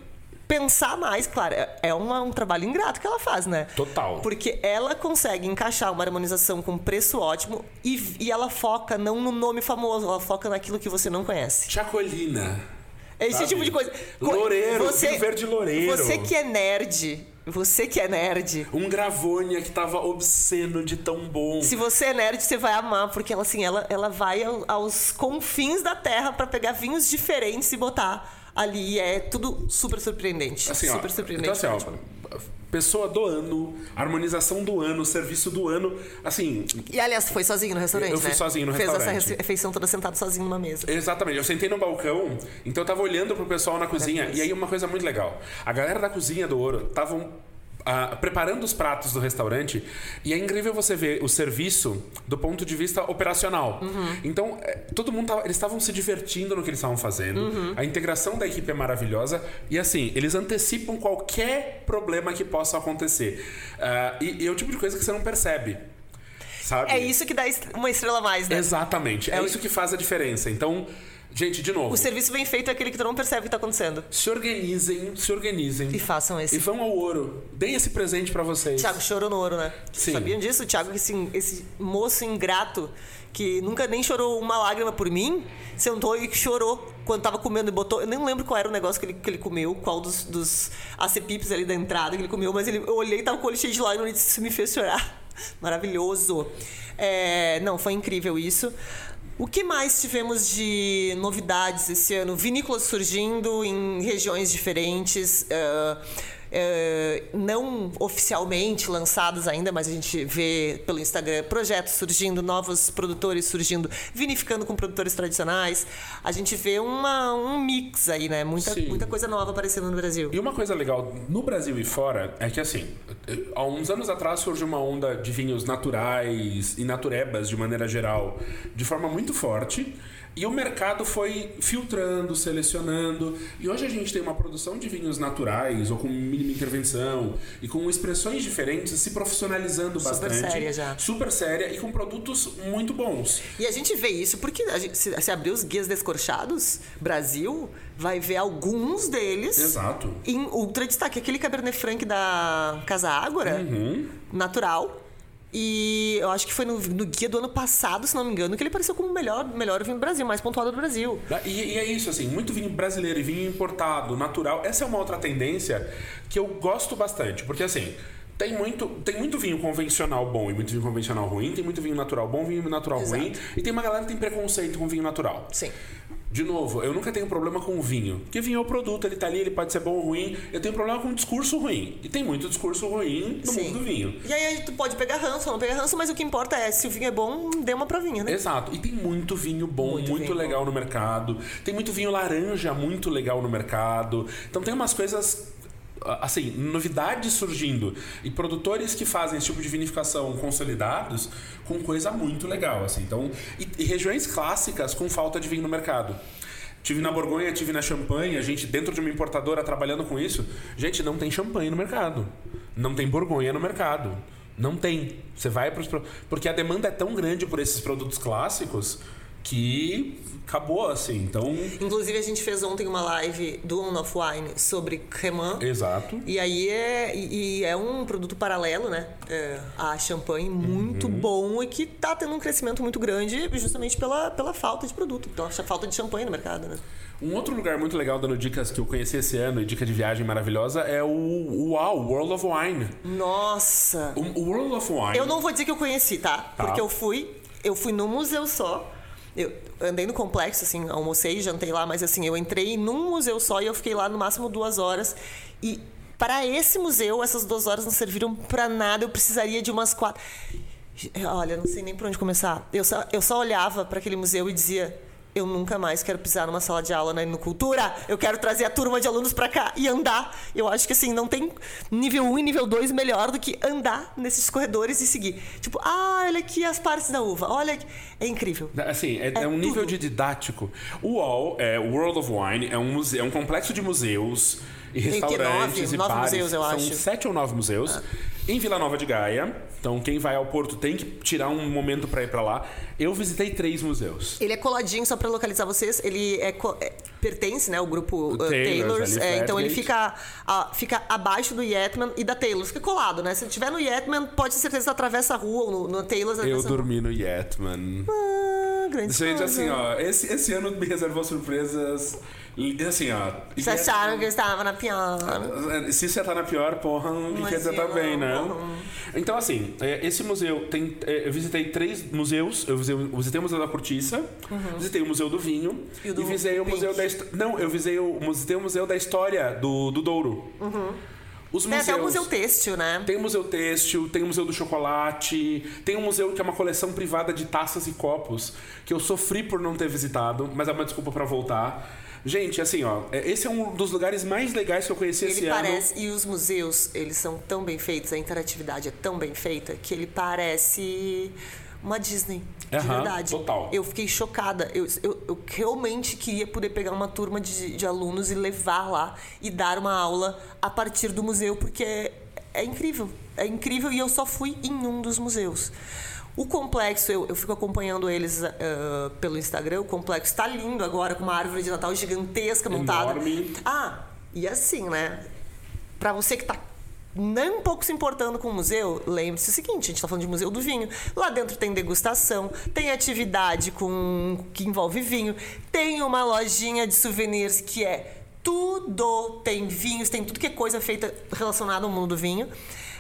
pensar mais, claro, é- é uma- um trabalho ingrato que ela faz, né? Total. Porque ela consegue encaixar uma harmonização com preço ótimo e, e ela foca não no nome famoso, ela foca naquilo que você não conhece. Chacolina. É esse Sabe? tipo de coisa. Co- Loureiro, vinho verde loureiro. Você que é nerd, você que é nerd. Um Gravônia que tava obsceno de tão bom. Se você é nerd, você vai amar, porque ela assim, ela, ela vai ao- aos confins da terra pra pegar vinhos diferentes e botar ali. É tudo super surpreendente. Assim, ó, super surpreendente. Então, assim, ó, pessoa do ano, harmonização do ano, serviço do ano. Assim, E aliás, foi sozinho no restaurante, Eu fui né? sozinho no Fez restaurante. essa refeição toda sentado sozinho numa mesa. Exatamente, eu sentei no balcão, então eu tava olhando pro pessoal na cozinha, e aí uma coisa muito legal. A galera da cozinha do ouro estavam ah, preparando os pratos do restaurante, e é incrível você ver o serviço do ponto de vista operacional. Então, é, todo mundo tava, eles estavam se divertindo no que eles estavam fazendo. A integração da equipe é maravilhosa, e assim, eles antecipam qualquer problema que possa acontecer. Ah, e, e é o tipo de coisa que você não percebe. Sabe? É isso que dá uma estrela a mais, né? Exatamente. É, É isso que faz a diferença. Então, gente, de novo, O serviço bem feito é aquele que tu não percebe o que tá acontecendo. se organizem, se organizem. E façam esse. E vão ao ouro. Deem esse presente pra vocês. Thiago chorou no ouro, né? Sim. Sabiam disso? O Thiago, esse, esse moço ingrato que nunca nem chorou uma lágrima por mim, sentou e chorou quando tava comendo e botou. Eu nem lembro qual era o negócio que ele, que ele comeu, qual dos, dos acepipes ali da entrada que ele comeu, mas ele, eu olhei e tava com o olho cheio de lágrimas e disse: Isso me fez chorar. [LAUGHS] Maravilhoso. É, não, foi incrível isso. O que mais tivemos de novidades esse ano? Vinícolas surgindo em regiões diferentes. eh, eh, não oficialmente lançadas ainda, mas a gente vê pelo Instagram projetos surgindo, novos produtores surgindo, vinificando com produtores tradicionais. A gente vê uma, um mix aí, né? Muita, Sim. muita coisa nova aparecendo no Brasil. E uma coisa legal no Brasil e fora é que, assim, há uns anos atrás surgiu uma onda de vinhos naturais e naturebas, de maneira geral, de forma muito forte. E o mercado foi filtrando, selecionando. E hoje a gente tem uma produção de vinhos naturais, ou com mínima intervenção, e com expressões diferentes, se profissionalizando Super bastante. séria já. Super séria e com produtos muito bons. E a gente vê isso porque a gente, se, se abrir os guias descorchados, Brasil, vai ver alguns deles Exato. em ultra destaque. Aquele Cabernet Franc da Casa Ágora, Uhum. natural. E eu acho que foi no, no guia do ano passado, se não me engano, que ele apareceu como o melhor, melhor vinho do Brasil, mais pontuado do Brasil. E, e é isso, assim, muito vinho brasileiro e vinho importado, natural. Essa é uma outra tendência que eu gosto bastante, porque assim. Tem muito, tem muito vinho convencional bom e muito vinho convencional ruim, tem muito vinho natural bom, vinho natural Exato. ruim, e tem uma galera que tem preconceito com vinho natural. Sim. De novo, eu nunca tenho problema com vinho. Porque vinho é o produto, ele tá ali, ele pode ser bom ou ruim. Eu tenho problema com discurso ruim. E tem muito discurso ruim no Sim. mundo do vinho. E aí tu pode pegar ranço ou não pegar ranço, mas o que importa é se o vinho é bom, dê uma provinha, né? Exato. E tem muito vinho bom, Muito muito, vinho legal no mercado. Tem muito vinho laranja muito legal no mercado. Então tem umas coisas. Assim, novidades surgindo e produtores que fazem esse tipo de vinificação consolidados com coisa muito legal, assim. Então, e, e regiões clássicas com falta de vinho no mercado. Tive na Borgonha, tive na Champagne, a gente dentro de uma importadora trabalhando com isso. Gente, não tem champanhe no mercado. Não tem Borgonha no mercado. Não tem. Você vai para porque a demanda é tão grande por esses produtos clássicos que acabou assim. Então, Inclusive, a gente fez ontem uma live do On of Wine sobre cremant. exato. E aí é, e é um produto paralelo, né? É, a champanhe muito Uhum. bom e que tá tendo um crescimento muito grande justamente pela, pela falta de produto, pela falta de champanhe no mercado, né? Um outro lugar muito legal dando dicas que eu conheci esse ano e dica de viagem maravilhosa é o o UAU, World of Wine. Nossa! O, o World of Wine. Eu não vou dizer que eu conheci, tá? Tá. Porque eu fui, eu fui num museu só. Eu andei no complexo, assim, almocei, jantei lá, mas assim, eu entrei num museu só e eu fiquei lá no máximo duas horas. E para esse museu, essas duas horas não serviram para nada. Eu precisaria de umas quatro. Olha, não sei nem por onde começar. Eu só, eu só olhava para aquele museu e dizia: eu nunca mais quero pisar numa sala de aula na né, Cultura. Eu quero trazer a turma de alunos para cá e andar. Eu acho que assim, não tem nível 1 e nível 2 melhor do que andar nesses corredores e seguir. Tipo, ah, olha aqui as partes da uva. Olha, aqui. é incrível. Assim, é, é, é um tudo. nível de didático. O UOL, é, World of Wine, é um, museu, é um complexo de museus e restaurantes nove, e nove museus, eu São acho. sete ou nove museus. Ah. Em Vila Nova de Gaia. Então, quem vai ao Porto tem que tirar um momento para ir para lá. Eu visitei três museus. Ele é coladinho, só para localizar vocês. Ele é, é, pertence, né, ao grupo uh, Taylors. É, então, ele fica, uh, fica abaixo do Yetman e da Taylor. Fica colado, né? Se tiver no Yetman, pode ter certeza que atravessa a rua ou no, no Taylors. Eu dormi no Yetman. Ah, grande Gente, coisa. assim, ó, esse, esse ano me reservou surpresas Assim, ó. Vocês acharam que eu estava na pior. Se você tá na pior, porra, não quer dizer tá bem, né? Então, assim, é, esse museu tem. É, eu visitei três museus. Eu visitei, eu visitei o Museu da Cortiça, uhum. visitei o Museu do Vinho e, do e visitei o Museu da. Não, eu visitei o, visitei o Museu da História do, do Douro. Uhum. Os museus, tem até o Museu Têxtil, né? Tem o Museu Têxtil, tem o Museu do Chocolate, tem um museu que é uma coleção privada de taças e copos, que eu sofri por não ter visitado, mas é uma desculpa para voltar. Gente, assim, ó, é, esse é um dos lugares mais legais que eu conheci ele esse parece, ano. E os museus, eles são tão bem feitos, a interatividade é tão bem feita, que ele parece uma Disney. De uhum, verdade. Total. Eu fiquei chocada. Eu, eu, eu, realmente queria poder pegar uma turma de, de alunos e levar lá e dar uma aula a partir do museu, porque é, é incrível. É incrível e eu só fui em um dos museus. O complexo, eu, eu fico acompanhando eles uh, pelo Instagram. O complexo está lindo agora, com uma árvore de Natal gigantesca montada. Enorme. Ah, e assim, né? Para você que tá nem um pouco se importando com o museu, lembre-se o seguinte: a gente está falando de Museu do Vinho. Lá dentro tem degustação, tem atividade com que envolve vinho, tem uma lojinha de souvenirs que é tudo. Tem vinhos, tem tudo que é coisa feita relacionada ao mundo do vinho.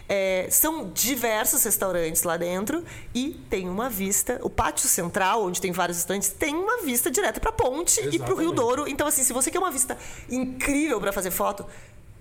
É, são diversos restaurantes lá dentro e tem uma vista. O pátio central, onde tem vários restaurantes, tem uma vista direta para a ponte Exatamente. e para o Rio Douro. Então, assim, se você quer uma vista incrível para fazer foto,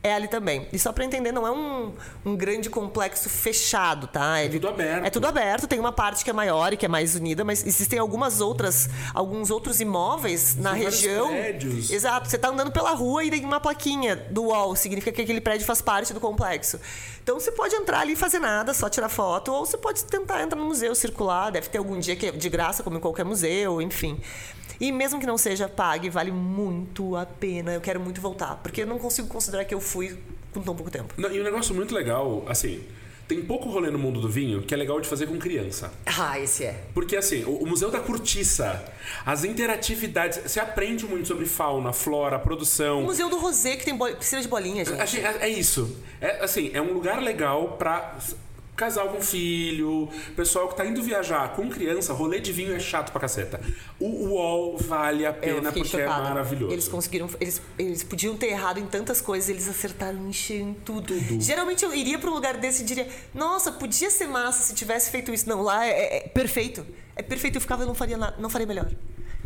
é ali também. E só para entender, não é um, um grande complexo fechado, tá? É, é tudo aberto. É tudo aberto. Tem uma parte que é maior e que é mais unida, mas existem algumas outras, alguns outros imóveis na região. Prédios. Exato. Você tá andando pela rua e tem uma plaquinha do wall, significa que aquele prédio faz parte do complexo. Então você pode entrar ali e fazer nada, só tirar foto, ou você pode tentar entrar no museu, circular. Deve ter algum dia que é de graça, como em qualquer museu, enfim. E mesmo que não seja pague, vale muito a pena. Eu quero muito voltar, porque eu não consigo considerar que eu fui com tão pouco tempo. Não, e um negócio muito legal, assim, tem pouco rolê no mundo do vinho que é legal de fazer com criança. Ah, esse é. Porque assim, o, o Museu da Cortiça, as interatividades, você aprende muito sobre fauna, flora, produção. O Museu do Rosé, que tem piscina de bolinha, gente. É, é isso. É, assim, é um lugar legal pra casal com filho, pessoal que tá indo viajar com criança, rolê de vinho é chato pra caceta. O UOL vale a pena porque é chocada. é maravilhoso. Eles conseguiram, eles, eles podiam ter errado em tantas coisas, eles acertaram em tudo. tudo. Geralmente eu iria pra um lugar desse e diria, nossa, podia ser massa se tivesse feito isso. Não, lá é, é, é perfeito. É perfeito, eu ficava, eu não faria nada, não faria melhor.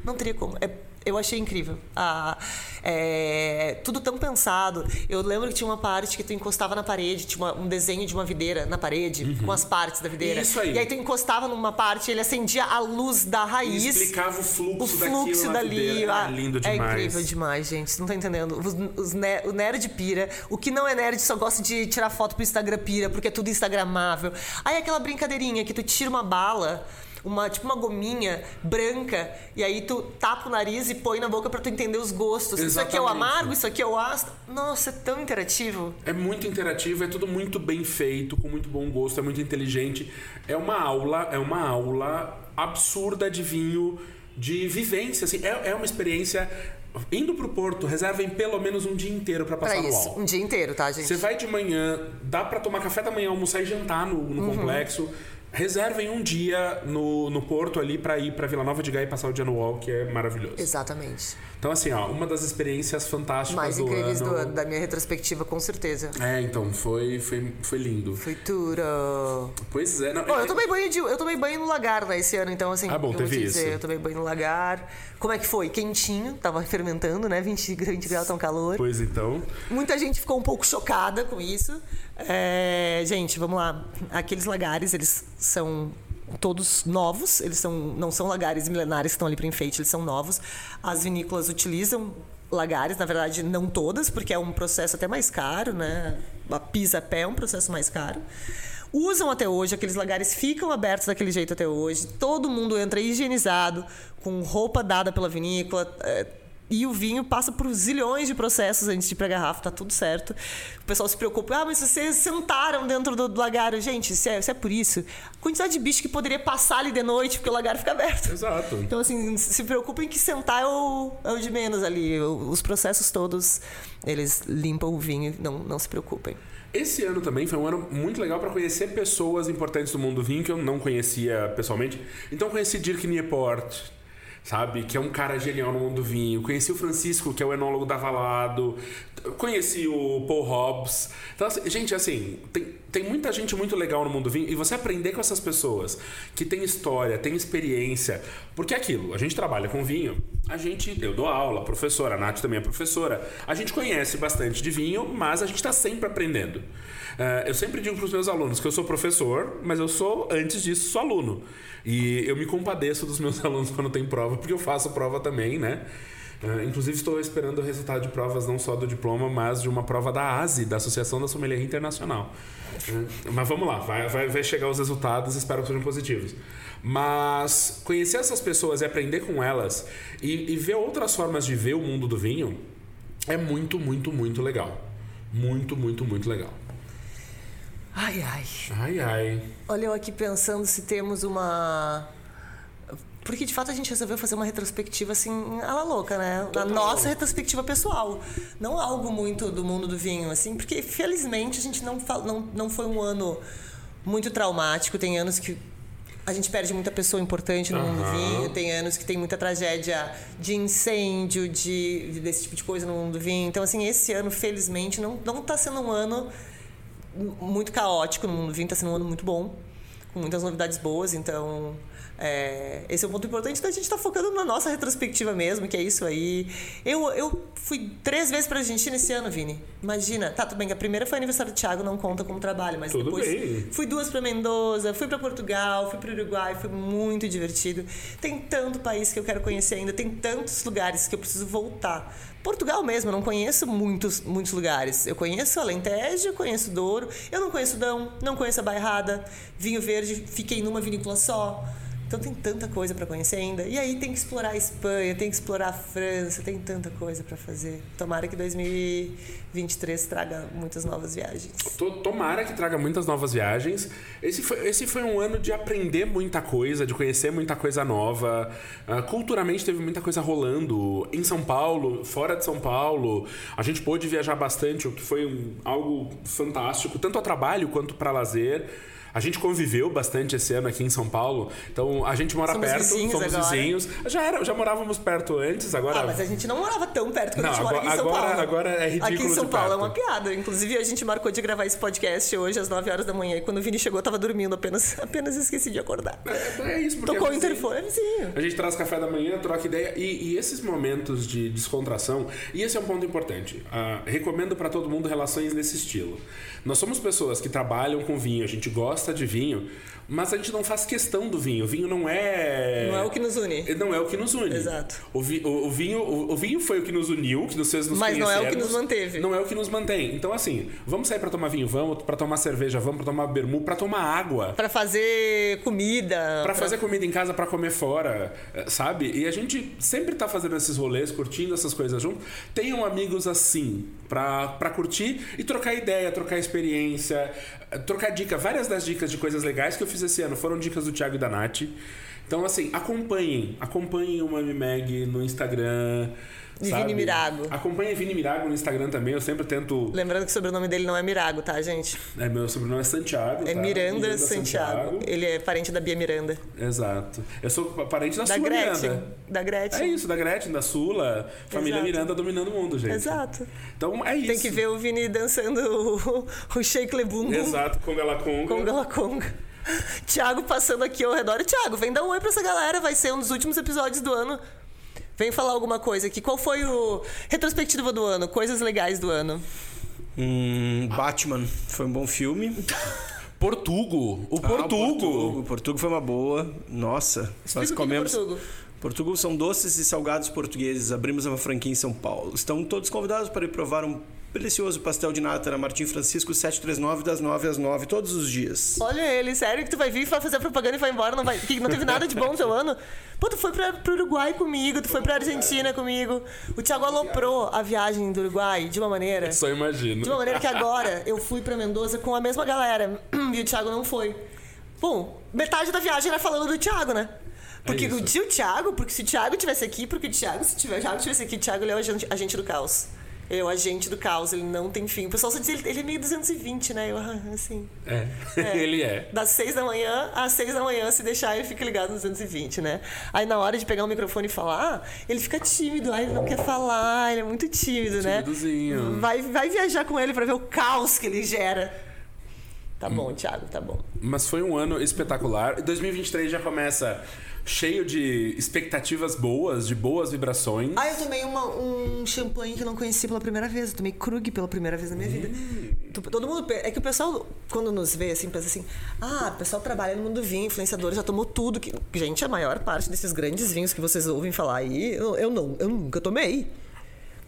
Não teria como. É, eu achei incrível. Ah, é, tudo tão pensado. Eu lembro que tinha uma parte que tu encostava na parede, tinha uma, um desenho de uma videira na parede, uhum. com as partes da videira. Isso aí. E aí tu encostava numa parte e ele acendia a luz da raiz. E explicava o fluxo, o fluxo dali. Ah, lindo demais. É incrível demais, gente. Não tá entendendo. Os, os ne o nerd pira. O que não é nerd só gosta de tirar foto pro Instagram pira, porque é tudo instagramável. Aí aquela brincadeirinha que tu tira uma bala uma tipo uma gominha branca e aí tu tapa o nariz e põe na boca para tu entender os gostos. Exatamente. Isso aqui é o amargo, isso aqui é o ácido. Nossa, é tão interativo. É muito interativo, é tudo muito bem feito, com muito bom gosto, é muito inteligente. É uma aula, é uma aula absurda de vinho, de vivência, assim, é, é uma experiência indo pro Porto, reservem pelo menos um dia inteiro para passar pra isso, no UOL. Um dia inteiro, tá, gente? Você vai de manhã, dá para tomar café da manhã, almoçar e jantar no, no uhum. complexo reservem um dia no, no Porto ali para ir para Vila Nova de Gaia e passar o dia no UOL, que é maravilhoso. Exatamente. Então, assim, ó, uma das experiências fantásticas Mais do incríveis ano... do, da minha retrospectiva, com certeza. É, então, foi, foi, foi lindo. Foi tudo. Pois é. Não, Bom, é... eu tomei banho de, eu tomei banho no lagar, né, esse ano, então, assim... Ah, bom, teve isso. Dizer, eu tomei banho no lagar. Como é que foi? Quentinho, tava fermentando, né? 20, 20 graus, tão calor. Pois então. Muita gente ficou um pouco chocada com isso. É, gente, vamos lá. Aqueles lagares, eles são todos novos, eles são, não são lagares milenares que estão ali para enfeite, eles são novos. As vinícolas utilizam lagares, na verdade, não todas, porque é um processo até mais caro, né? A pisa-pé é um processo mais caro. Usam até hoje, aqueles lagares ficam abertos daquele jeito até hoje. Todo mundo entra higienizado, com roupa dada pela vinícola. É, e o vinho passa por zilhões de processos antes de ir pra garrafa, tá tudo certo. O pessoal se preocupa, ah, mas vocês sentaram dentro do, do lagar. Gente, se é, se é por isso, a quantidade de bicho que poderia passar ali de noite, porque o lagar fica aberto. Exato. Então, assim, se preocupem que sentar é o, é o de menos ali. Os processos todos, eles limpam o vinho, não, não se preocupem. Esse ano também foi um ano muito legal para conhecer pessoas importantes do mundo do vinho que eu não conhecia pessoalmente. Então conheci Dirk Nieport, sabe? Que é um cara genial no mundo do vinho. Conheci o Francisco, que é o enólogo da Valado. Conheci o Paul Hobbs. Então, assim, gente, assim, tem, tem muita gente muito legal no mundo do vinho. E você aprender com essas pessoas que tem história, tem experiência. Porque é aquilo, a gente trabalha com vinho, a gente, eu dou aula, professora, a Nath também é professora. A gente conhece bastante de vinho, mas a gente está sempre aprendendo. Uh, eu sempre digo para os meus alunos que eu sou professor, mas eu sou, antes disso, sou aluno. E eu me compadeço dos meus [LAUGHS] alunos quando tem prova, porque eu faço prova também, né? Uh, inclusive, estou esperando o resultado de provas não só do diploma, mas de uma prova da ASI, da Associação da Sommelier Internacional. Uh, mas vamos lá, vai, vai, vai chegar os resultados, espero que sejam positivos. Mas conhecer essas pessoas e aprender com elas e, e ver outras formas de ver o mundo do vinho é muito, muito, muito legal. Muito, muito, muito legal. Ai, ai. Ai, ai. Olha, eu aqui pensando se temos uma. Porque de fato a gente resolveu fazer uma retrospectiva assim, a la louca, né? Total. A nossa retrospectiva pessoal. Não algo muito do mundo do vinho, assim, porque felizmente a gente não, não, não foi um ano muito traumático. Tem anos que a gente perde muita pessoa importante no uhum. mundo do vinho. Tem anos que tem muita tragédia de incêndio, de, desse tipo de coisa no mundo do vinho. Então, assim, esse ano, felizmente, não, não tá sendo um ano muito caótico no mundo vinho, está sendo um ano muito bom, com muitas novidades boas, então é, esse é um ponto importante da gente estar tá focando na nossa retrospectiva mesmo, que é isso aí. Eu, eu fui três vezes para a Argentina esse ano, Vini. Imagina. Tá, tudo bem, a primeira foi aniversário do Thiago, não conta como trabalho, mas tudo depois bem. fui duas para Mendoza, fui para Portugal, fui para Uruguai, foi muito divertido. Tem tanto país que eu quero conhecer ainda, tem tantos lugares que eu preciso voltar. Portugal mesmo, eu não conheço muitos, muitos lugares. Eu conheço Alentejo, conheço Douro, eu não conheço Dão, não conheço a Bairrada, Vinho Verde, fiquei numa vinícola só. Então tem tanta coisa para conhecer ainda. E aí tem que explorar a Espanha, tem que explorar a França, tem tanta coisa para fazer. Tomara que 2023 traga muitas novas viagens. Tomara que traga muitas novas viagens. Esse foi, esse foi um ano de aprender muita coisa, de conhecer muita coisa nova. Uh, culturalmente teve muita coisa rolando. Em São Paulo, fora de São Paulo. A gente pôde viajar bastante, o que foi um, algo fantástico, tanto a trabalho quanto para lazer. A gente conviveu bastante esse ano aqui em São Paulo. Então a gente mora somos perto, vizinhos somos agora. vizinhos. Já, era, já morávamos perto antes, agora. Ah, mas a gente não morava tão perto quando não, a gente mora aqui em São agora, Paulo. Agora é ridículo. Aqui em São Paulo é uma piada. Inclusive, a gente marcou de gravar esse podcast hoje às 9 horas da manhã. E quando o Vini chegou, eu tava dormindo, apenas, [LAUGHS] apenas esqueci de acordar. É, é isso, porque. Tocou o interfone, é vizinho. A gente traz café da manhã, troca ideia. E, e esses momentos de descontração, e esse é um ponto importante. Uh, recomendo para todo mundo relações nesse estilo. Nós somos pessoas que trabalham com vinho, a gente gosta de vinho, mas a gente não faz questão do vinho. O vinho não é. Não é o que nos une. Não é o que nos une. Exato. O, vi, o, o vinho, o, o, vinho foi o que nos uniu, que nos fez nos Mas não é o que nos manteve. Não é o que nos mantém. Então, assim, vamos sair para tomar vinho, vamos, para tomar cerveja, vamos, para tomar bermu, para tomar água. Para fazer comida. Para pra... fazer comida em casa, para comer fora, eh, sabe? E a gente sempre tá fazendo esses rolês, curtindo essas coisas junto. Tenham amigos assim, para curtir e trocar ideia, trocar experiência, trocar dica. Várias das dicas de coisas legais que eu fiz esse ano foram dicas do Thiago e da Nath. Então, assim, acompanhem. Acompanhem o Mami Mag no Instagram. E Vini Mirago. Acompanhe Vini Mirago no Instagram também, eu sempre tento. Lembrando que o sobrenome dele não é Mirago, tá, gente? É, meu sobrenome é Santiago. É tá? Miranda, Miranda Santiago. Santiago. Ele é parente da Bia Miranda. Exato. Eu sou parente da, da Sula Gretchen. Miranda. Da Gretchen. É isso, da Gretchen, da Sula. Família Exato. Miranda dominando o mundo, gente. Exato. Então é isso. Tem que ver o Vini dançando o, o Shake Lebum. Exato, Conga La Conga. Conga La Conga. Tiago passando aqui ao redor. Tiago, vem dar um oi pra essa galera. Vai ser um dos últimos episódios do ano. Vem falar alguma coisa aqui. Qual foi o retrospectiva do ano? Coisas legais do ano. Hum, Batman foi um bom filme. [LAUGHS] Portugo. O Ah, Portugo. O Portugo foi uma boa. Nossa, nós Explica o que é comemos. Portugo. Portugal são doces e salgados portugueses. Abrimos uma franquia em São Paulo. Estão todos convidados para ir provar um delicioso pastel de nata na Martim Francisco 739 das 9 às 9 todos os dias. Olha ele, sério que tu vai vir e vai fazer propaganda e vai embora, não, vai, que não teve nada de bom no teu ano? Pô, tu foi pra, pro Uruguai comigo, tu foi pra Argentina comigo. O Thiago aloprou a viagem do Uruguai de uma maneira. Só imagino. De uma maneira que agora eu fui pra Mendoza com a mesma galera [CLEARS THROAT] e o Thiago não foi. Bom, metade da viagem era falando do Thiago, né? Porque isso. o tio Thiago, porque se o Thiago tivesse aqui, porque o Thiago, se tiver, o Thiago tivesse aqui, o Thiago ele é o agente, agente do caos. É o agente do caos, ele não tem fim. O pessoal só diz ele, ele é meio 220, né? Eu, ah, assim. É. [LAUGHS] Ele é. Das seis da manhã às seis da manhã, se deixar, ele fica ligado nos 220, né? Aí na hora de pegar o microfone e falar, ele fica tímido, aí ele não quer falar, ele é muito tímido, né? Timidozinho. Vai, vai viajar com ele pra ver o caos que ele gera. Tá bom. Thiago, tá bom. Mas foi um ano espetacular. 2023 já começa cheio de expectativas boas, de boas vibrações. Ah, eu tomei uma- um champanhe que eu não conheci pela primeira vez. Eu tomei Krug pela primeira vez na minha vida. Todo mundo. É que o pessoal, quando nos vê assim, pensa assim: ah, o pessoal trabalha no mundo do vinho, influenciador, já tomou tudo. Que... Gente, a maior parte desses grandes vinhos que vocês ouvem falar aí, eu, eu não, eu nunca tomei.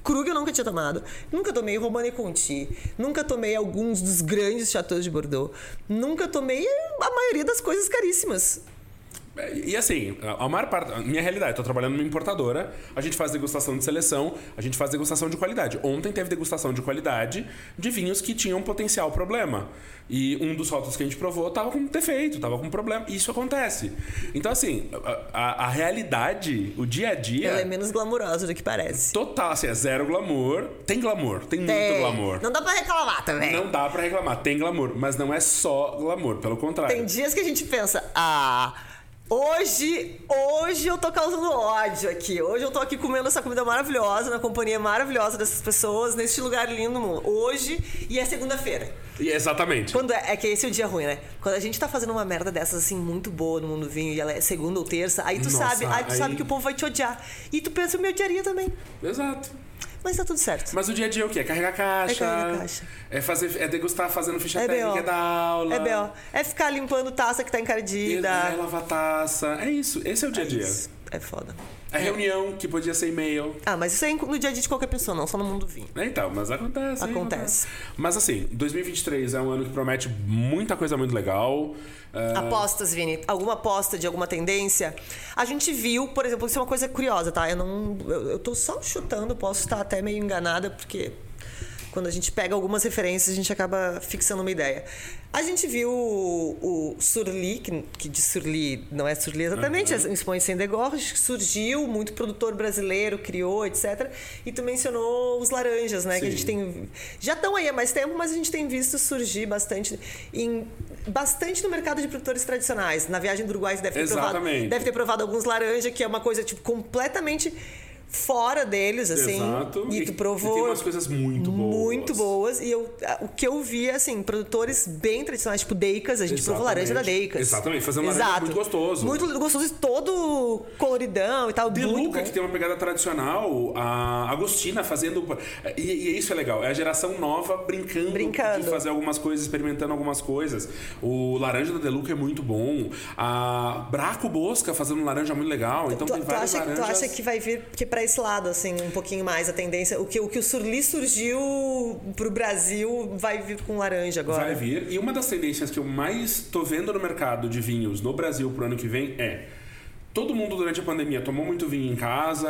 Krug eu nunca tinha tomado. Nunca tomei Romane Conti. Nunca tomei alguns dos grandes chateaus de Bordeaux. Nunca tomei a maioria das coisas caríssimas. E assim, a maior parte. a Minha realidade, tô trabalhando numa importadora, a gente faz degustação de seleção, a gente faz degustação de qualidade. Ontem teve degustação de qualidade de vinhos que tinham potencial problema. E um dos rótulos que a gente provou tava com defeito, tava com problema. Isso acontece. Então, assim, a, a- realidade, o dia a dia. Ela é menos glamurosa do que parece. Total, assim, é zero glamour. Tem glamour, tem muito Tem. glamour. Não dá pra reclamar também. Não dá pra reclamar, tem glamour, mas não é só glamour, pelo contrário. Tem dias que a gente pensa, ah, hoje, hoje eu tô causando ódio aqui. Hoje eu tô aqui comendo essa comida maravilhosa, na companhia maravilhosa dessas pessoas, neste lugar lindo no mundo. Hoje e é segunda-feira. E- Exatamente. Quando é, é que esse é o dia ruim, né? Quando a gente tá fazendo uma merda dessas assim muito boa no mundo do vinho e ela é segunda ou terça, aí tu Nossa, sabe, aí tu aí- sabe que o povo vai te odiar. E tu pensa, eu me odiaria também. Exato. Mas tá tudo certo. Mas o dia a dia é o quê? É carregar caixa. É carregar caixa. É, fazer, é degustar fazendo ficha É técnica da aula. É B.O. É ficar limpando taça que tá É, encardida. é lavar taça. É isso. Esse é o dia a dia. Isso. É foda. É reunião, que podia ser e-mail. Ah, mas isso é no dia a dia de qualquer pessoa, não só no mundo do vinho. É, Então, mas acontece. Acontece. Mas assim, 2023 é um ano que promete muita coisa muito legal. É, Apostas, Vini. Alguma aposta de alguma tendência? A gente viu, por exemplo, isso é uma coisa curiosa, tá? Eu não. Eu, eu tô só chutando, posso estar até meio enganada, porque quando a gente pega algumas referências, a gente acaba fixando uma ideia. A gente viu o, o Surly, que, que de Surly não é Surly exatamente, é um Expõe Sem Degorge, surgiu, muito produtor brasileiro, criou, etc. E tu mencionou os laranjas, né? Que a Sim. gente tem. Já estão aí há mais tempo, mas a gente tem visto surgir bastante em. Bastante no mercado de produtores tradicionais. Na viagem do Uruguai você deve ter provado. Deve ter provado alguns laranja, que é uma coisa, tipo, completamente fora deles, assim. Exato. E tu provou. E tem umas coisas muito boas. Muito boas. E eu, o que eu vi, é, assim, produtores bem tradicionais, tipo Deicas, a gente provou laranja da Exatamente. Deicas. Exatamente, fazendo laranja muito gostoso. Muito gostoso e todo coloridão e tal. De muito Luca, bom. que tem uma pegada tradicional, a Agostina fazendo. E, e isso é legal, é a geração nova brincando, Brincando. de fazer algumas coisas, experimentando algumas coisas. O laranja da Deluca é muito bom. A Braco Bosca fazendo laranja muito legal. Então tu, tem tu vários acha, tu laranjas. acha que vai vir que para esse lado, assim, um pouquinho mais a tendência? O que o, que o Surly surgiu pro Brasil vai vir com laranja agora? Vai vir. E uma das tendências que eu mais tô vendo no mercado de vinhos no Brasil pro ano que vem é. Todo mundo durante a pandemia tomou muito vinho em casa,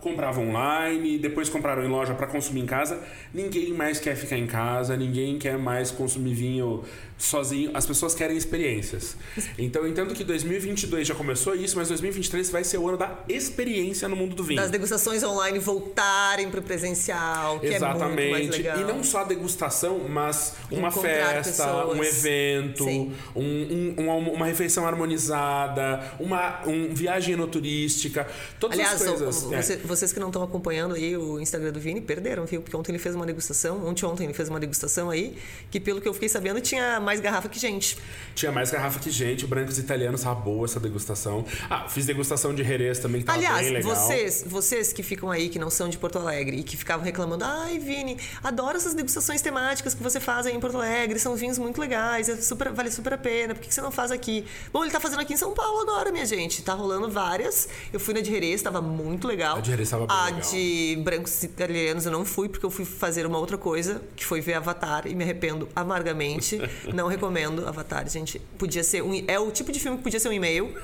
comprava online, depois compraram em loja para consumir em casa. Ninguém mais quer ficar em casa, ninguém quer mais consumir vinho sozinho. As pessoas querem experiências. Então eu entendo que 2022 já começou isso, mas 2023 vai ser o ano da experiência no mundo do vinho. Das degustações online voltarem pro presencial, que é muito mais Exatamente. legal. e não só a degustação, mas uma Encontrar festa, pessoas. um evento, um- um- uma, uma refeição harmonizada, uma, um viagem enoturística, todas Aliás, as coisas. o- é. você- vocês que não estão acompanhando aí o Instagram do Vini, perderam, viu? Porque ontem ele fez uma degustação, ontem ontem ele fez uma degustação aí, que pelo que eu fiquei sabendo, tinha mais garrafa que gente. Tinha mais garrafa que gente, o Brancos Italianos, tava boa essa degustação. Ah, fiz degustação de Jerez também, que tava Aliás, bem legal. vocês, vocês que ficam aí, que não são de Porto Alegre e que ficavam reclamando, ai, Vini, adoro essas degustações temáticas que você faz aí em Porto Alegre, são vinhos muito legais, é super, vale super a pena, por que você não faz aqui? Bom, ele tá fazendo aqui em São Paulo agora, minha gente. Tá rolando várias. Eu fui na de Jerez, tava muito legal. A de Jerez tava bem A legal. de brancos italianos eu não fui, porque eu fui fazer uma outra coisa, que foi ver Avatar, e me arrependo amargamente. [LAUGHS] não recomendo Avatar, gente. Podia ser um. É o tipo de filme que podia ser um e-mail,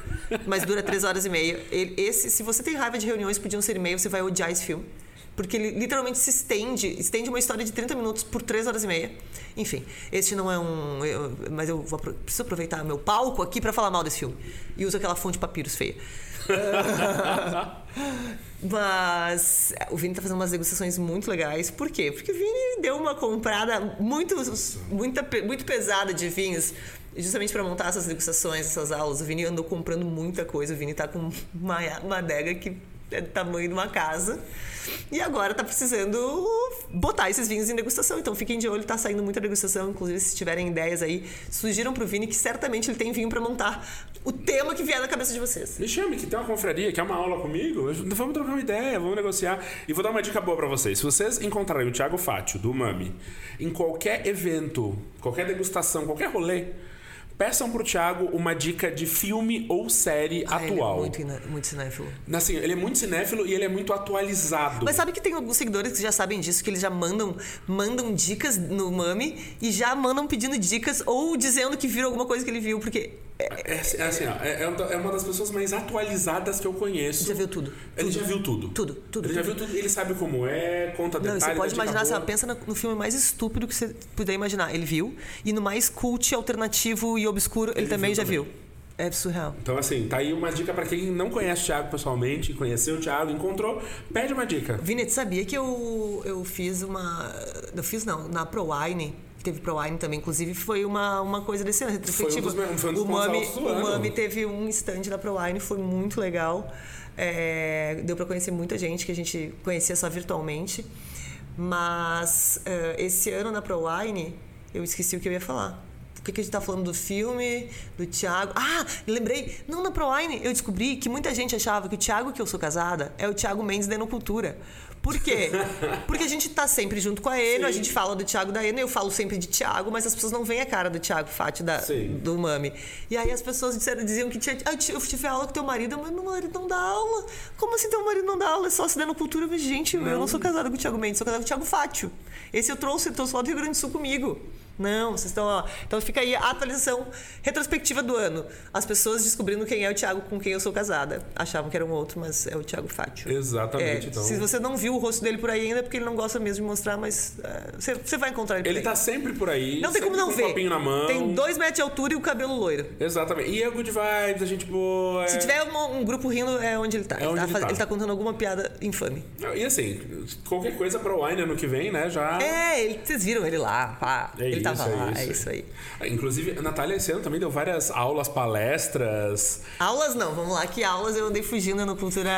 mas dura três horas e meia. Esse, se você tem raiva de reuniões, podiam ser e-mail, você vai odiar esse filme. Porque ele literalmente se estende, estende uma história de 30 minutos por 3 horas e meia. Enfim, este não é um. eu- mas eu vou, preciso aproveitar meu palco aqui pra falar mal desse filme. E uso aquela fonte papiros feia. [LAUGHS] Mas o Vini tá fazendo umas degustações muito legais. Por quê? Porque o Vini deu uma comprada muito, muita, muito pesada de vinhos. Justamente para montar essas degustações, essas aulas. O Vini andou comprando muita coisa. O Vini tá com uma, uma adega que é do tamanho de uma casa. E agora tá precisando botar esses vinhos em degustação. Então fiquem de olho, tá saindo muita degustação. Inclusive, se tiverem ideias aí, sugiram pro Vini que certamente ele tem vinho para montar o tema que vier na cabeça de vocês. Me chame, que tem uma confraria, quer uma aula comigo? Vamos trocar uma ideia, vamos negociar. E vou dar uma dica boa pra vocês. Se vocês encontrarem o Thiago Fátio, do Mami, em qualquer evento, qualquer degustação, qualquer rolê, peçam pro Thiago uma dica de filme ou série Ah, ele é atual. muito, muito cinéfilo. Assim, ele é muito cinéfilo e ele é muito atualizado. Mas sabe que tem alguns seguidores que já sabem disso, que eles já mandam, mandam dicas no Mami e já mandam pedindo dicas ou dizendo que viram alguma coisa que ele viu, porque é- É, assim, é assim, ó, é, é uma- é uma das pessoas mais atualizadas que eu conheço. já viu tudo. Ele já viu tudo. Tudo, tudo, Ele já tudo. viu tudo, ele sabe como é, conta Não, detalhes. você dá pode imaginar, boa. pensa no, filme mais estúpido que você puder imaginar. Ele viu. E no mais cult, alternativo e obscuro, ele, também viu já também. viu. É surreal. Então, assim, tá aí uma dica pra quem não conhece o Thiago pessoalmente, conheceu o Thiago, encontrou, pede uma dica. Vini, sabia que eu, eu fiz uma. Eu fiz não, na ProWine. Teve ProWine também, inclusive foi uma, uma coisa desse ano, retrospectiva. dos me- foi um dos o Mami, o. Mami teve um stand na ProWine, foi muito legal. É, deu pra conhecer muita gente que a gente conhecia só virtualmente. Mas eh, esse ano na ProWine, eu esqueci o que eu ia falar. Por que, que a gente tá falando do filme, do Thiago? Ah, lembrei. Não, na ProWine eu descobri que muita gente achava que o Thiago que eu sou casada é o Thiago Mendes da Enocultura. Por quê? [LAUGHS] Porque a gente tá sempre junto com a Eno, a gente fala do Thiago da Eno, eu falo sempre de Thiago, mas as pessoas não veem a cara do Thiago Fátio da, Sim. do Mami. E aí as pessoas disseram, diziam que tinha, ah, eu tive- aula com teu marido, mas meu marido não dá aula. Como assim teu marido não dá aula? É sócio da Enocultura? Mas, gente, eu não sou casada com o Thiago Mendes, sou casada com o Thiago Fátio. Esse eu trouxe, eu trouxe lá do Rio Grande do Sul comigo. Não, vocês estão, ó. Então fica aí a atualização retrospectiva do ano. As pessoas descobrindo quem é o Thiago com quem eu sou casada. Achavam que era um outro, mas é o Thiago Fátio. Exatamente, É, então. Se você não viu o rosto dele por aí ainda, é porque ele não gosta mesmo de mostrar, mas é, você, você vai encontrar ele por Ele aí. tá sempre por aí. Não tem como não com um ver. copinho na mão. Tem dois metros de altura e o cabelo loiro. Exatamente. E é good vibes, a gente boa. Se é- tiver um, um grupo rindo, é onde ele tá. É onde tá ele tá. ele tá contando alguma piada infame. E assim, qualquer coisa pro Wine ano que vem, né? Já. É, ele, vocês viram ele lá, pá. É ele tava lá, isso, é isso aí. Inclusive, a Natália esse ano também deu várias aulas, palestras. Aulas não, vamos lá, que aulas eu andei fugindo no Cultura.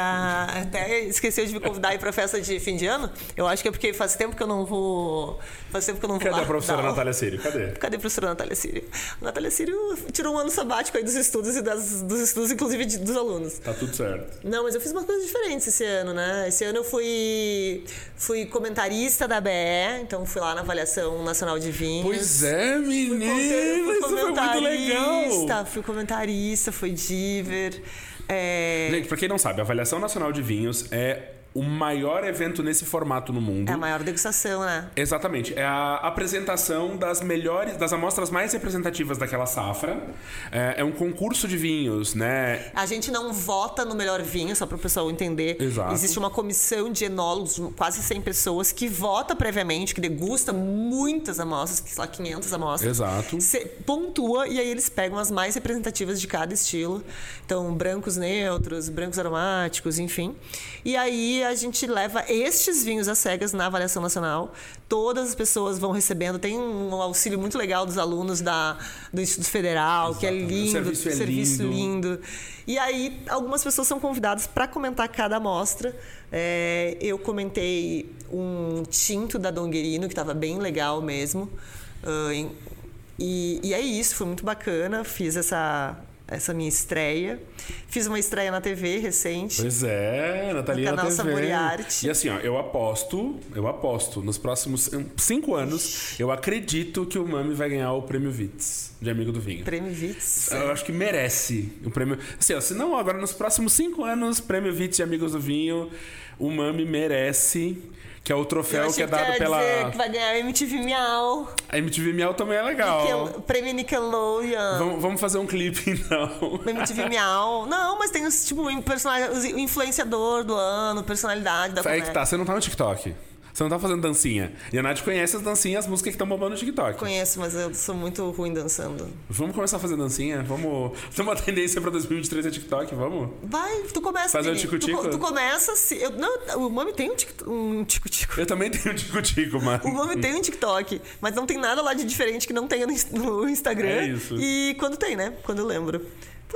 Até esqueceu de me convidar aí pra festa de fim de ano. Eu acho que é porque faz tempo que eu não vou. Faz tempo que eu não vou Cadê lá a professora. Natália Sírio? Cadê? Cadê a professora Natália Sírio? A Natália Sírio tirou um ano sabático aí dos estudos e das, dos estudos, inclusive, de- dos alunos. Tá tudo certo. Não, mas eu fiz umas coisas diferentes esse ano, né? Esse ano eu fui, fui comentarista da BE, então fui lá na avaliação nacional de vinhos. Pois é, Fui menina! fui Isso foi muito legal! comentarista, Fui comentarista, fui diver. É, Gente, pra quem não sabe, a Avaliação Nacional de Vinhos é o maior evento nesse formato no mundo. é a maior degustação, né? Exatamente. É a apresentação das melhores, das amostras mais representativas daquela safra. É, é um concurso de vinhos, né? A gente não vota no melhor vinho, só para o pessoal entender. Exato. Existe uma comissão de enólogos, quase 100 pessoas, que vota previamente, que degusta muitas amostras, que sei lá, 500 amostras. Exato. Pontua e aí eles pegam as mais representativas de cada estilo. Então, brancos neutros, brancos aromáticos, enfim. E aí a gente leva estes vinhos às cegas na avaliação nacional. Todas as pessoas vão recebendo. Tem um auxílio muito legal dos alunos da, do Instituto Federal, Exatamente. que é lindo, o serviço, é serviço lindo. lindo. E aí, algumas pessoas são convidadas para comentar cada amostra. É, eu comentei um tinto da Donguerino, que estava bem legal mesmo. Uh, em, e, e é isso, foi muito bacana. Fiz essa, essa minha estreia. Fiz uma estreia na TV recente. Pois é, Natalia no canal na TV. Saboriarte. E assim, ó, eu aposto, eu aposto, nos próximos cinco anos, eu acredito que o Mami vai ganhar o prêmio Vitz de Amigo do Vinho. Prêmio Vitz? Eu acho que merece o prêmio. Assim, ó, se não, agora nos próximos cinco anos, prêmio Vitz de Amigos do Vinho, o Mami merece que é o troféu que é dado que pela. Dizer que vai ganhar a MTV Miau. A MTV Miau também é legal. Nickel... Prêmio Nickelodeon. Vamos, vamos fazer um clipe, então. MTV Miau. Não, mas tem os, tipo, personagem, o influenciador do ano, personalidade da Aí que tá, você não tá no TikTok. Você não tá fazendo dancinha. E a Nath conhece as dancinhas, as músicas que estão bombando no TikTok. Conheço, mas eu sou muito ruim dançando. Vamos começar a fazer dancinha? Vamos. Tem uma tendência pra 2023 é TikTok, vamos? Vai, tu começa. Fazer um tico-tico? Tu, tu, começa se. Eu, não, o Mami tem um tico-tico. Um eu também tenho um tico-tico, mano. O Mami tem um TikTok, mas não tem nada lá de diferente que não tenha no Instagram. É isso. E quando tem, né? Quando eu lembro.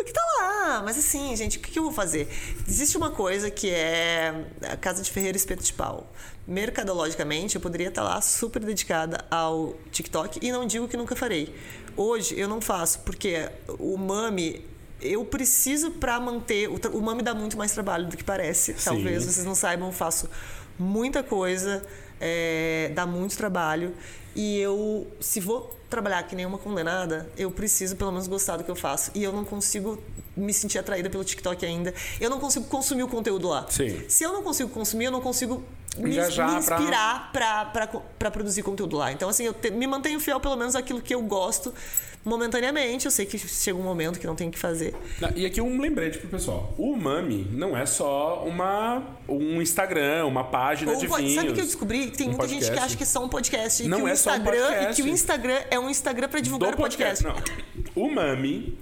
Porque tá lá, mas assim, gente, o que, que eu vou fazer? Existe uma coisa que é a Casa de Ferreira Espeto de Pau. Mercadologicamente, eu poderia estar lá super dedicada ao TikTok e não digo que nunca farei. Hoje eu não faço, porque o Mami eu preciso para manter. O, o Mami dá muito mais trabalho do que parece. Sim. Talvez vocês não saibam, eu faço muita coisa, é, dá muito trabalho. E eu, se vou trabalhar que nem uma condenada, eu preciso pelo menos gostar do que eu faço. E eu não consigo me sentir atraída pelo TikTok ainda. Eu não consigo consumir o conteúdo lá. Sim. Se eu não consigo consumir, eu não consigo me, me inspirar pra... para produzir conteúdo lá. Então, assim, eu te, me mantenho fiel pelo menos àquilo que eu gosto momentaneamente. Eu sei que chega um momento que não tem o que fazer. E aqui um lembrete pro pessoal. O Mami não é só uma, um Instagram, uma página Ou, de pode, vinhos. Sabe o que eu descobri? Tem um muita podcast. gente que acha que é só um podcast. E não que o é Instagram, só um podcast. E que o Instagram é um Instagram para divulgar Do o podcast. Não. O Mami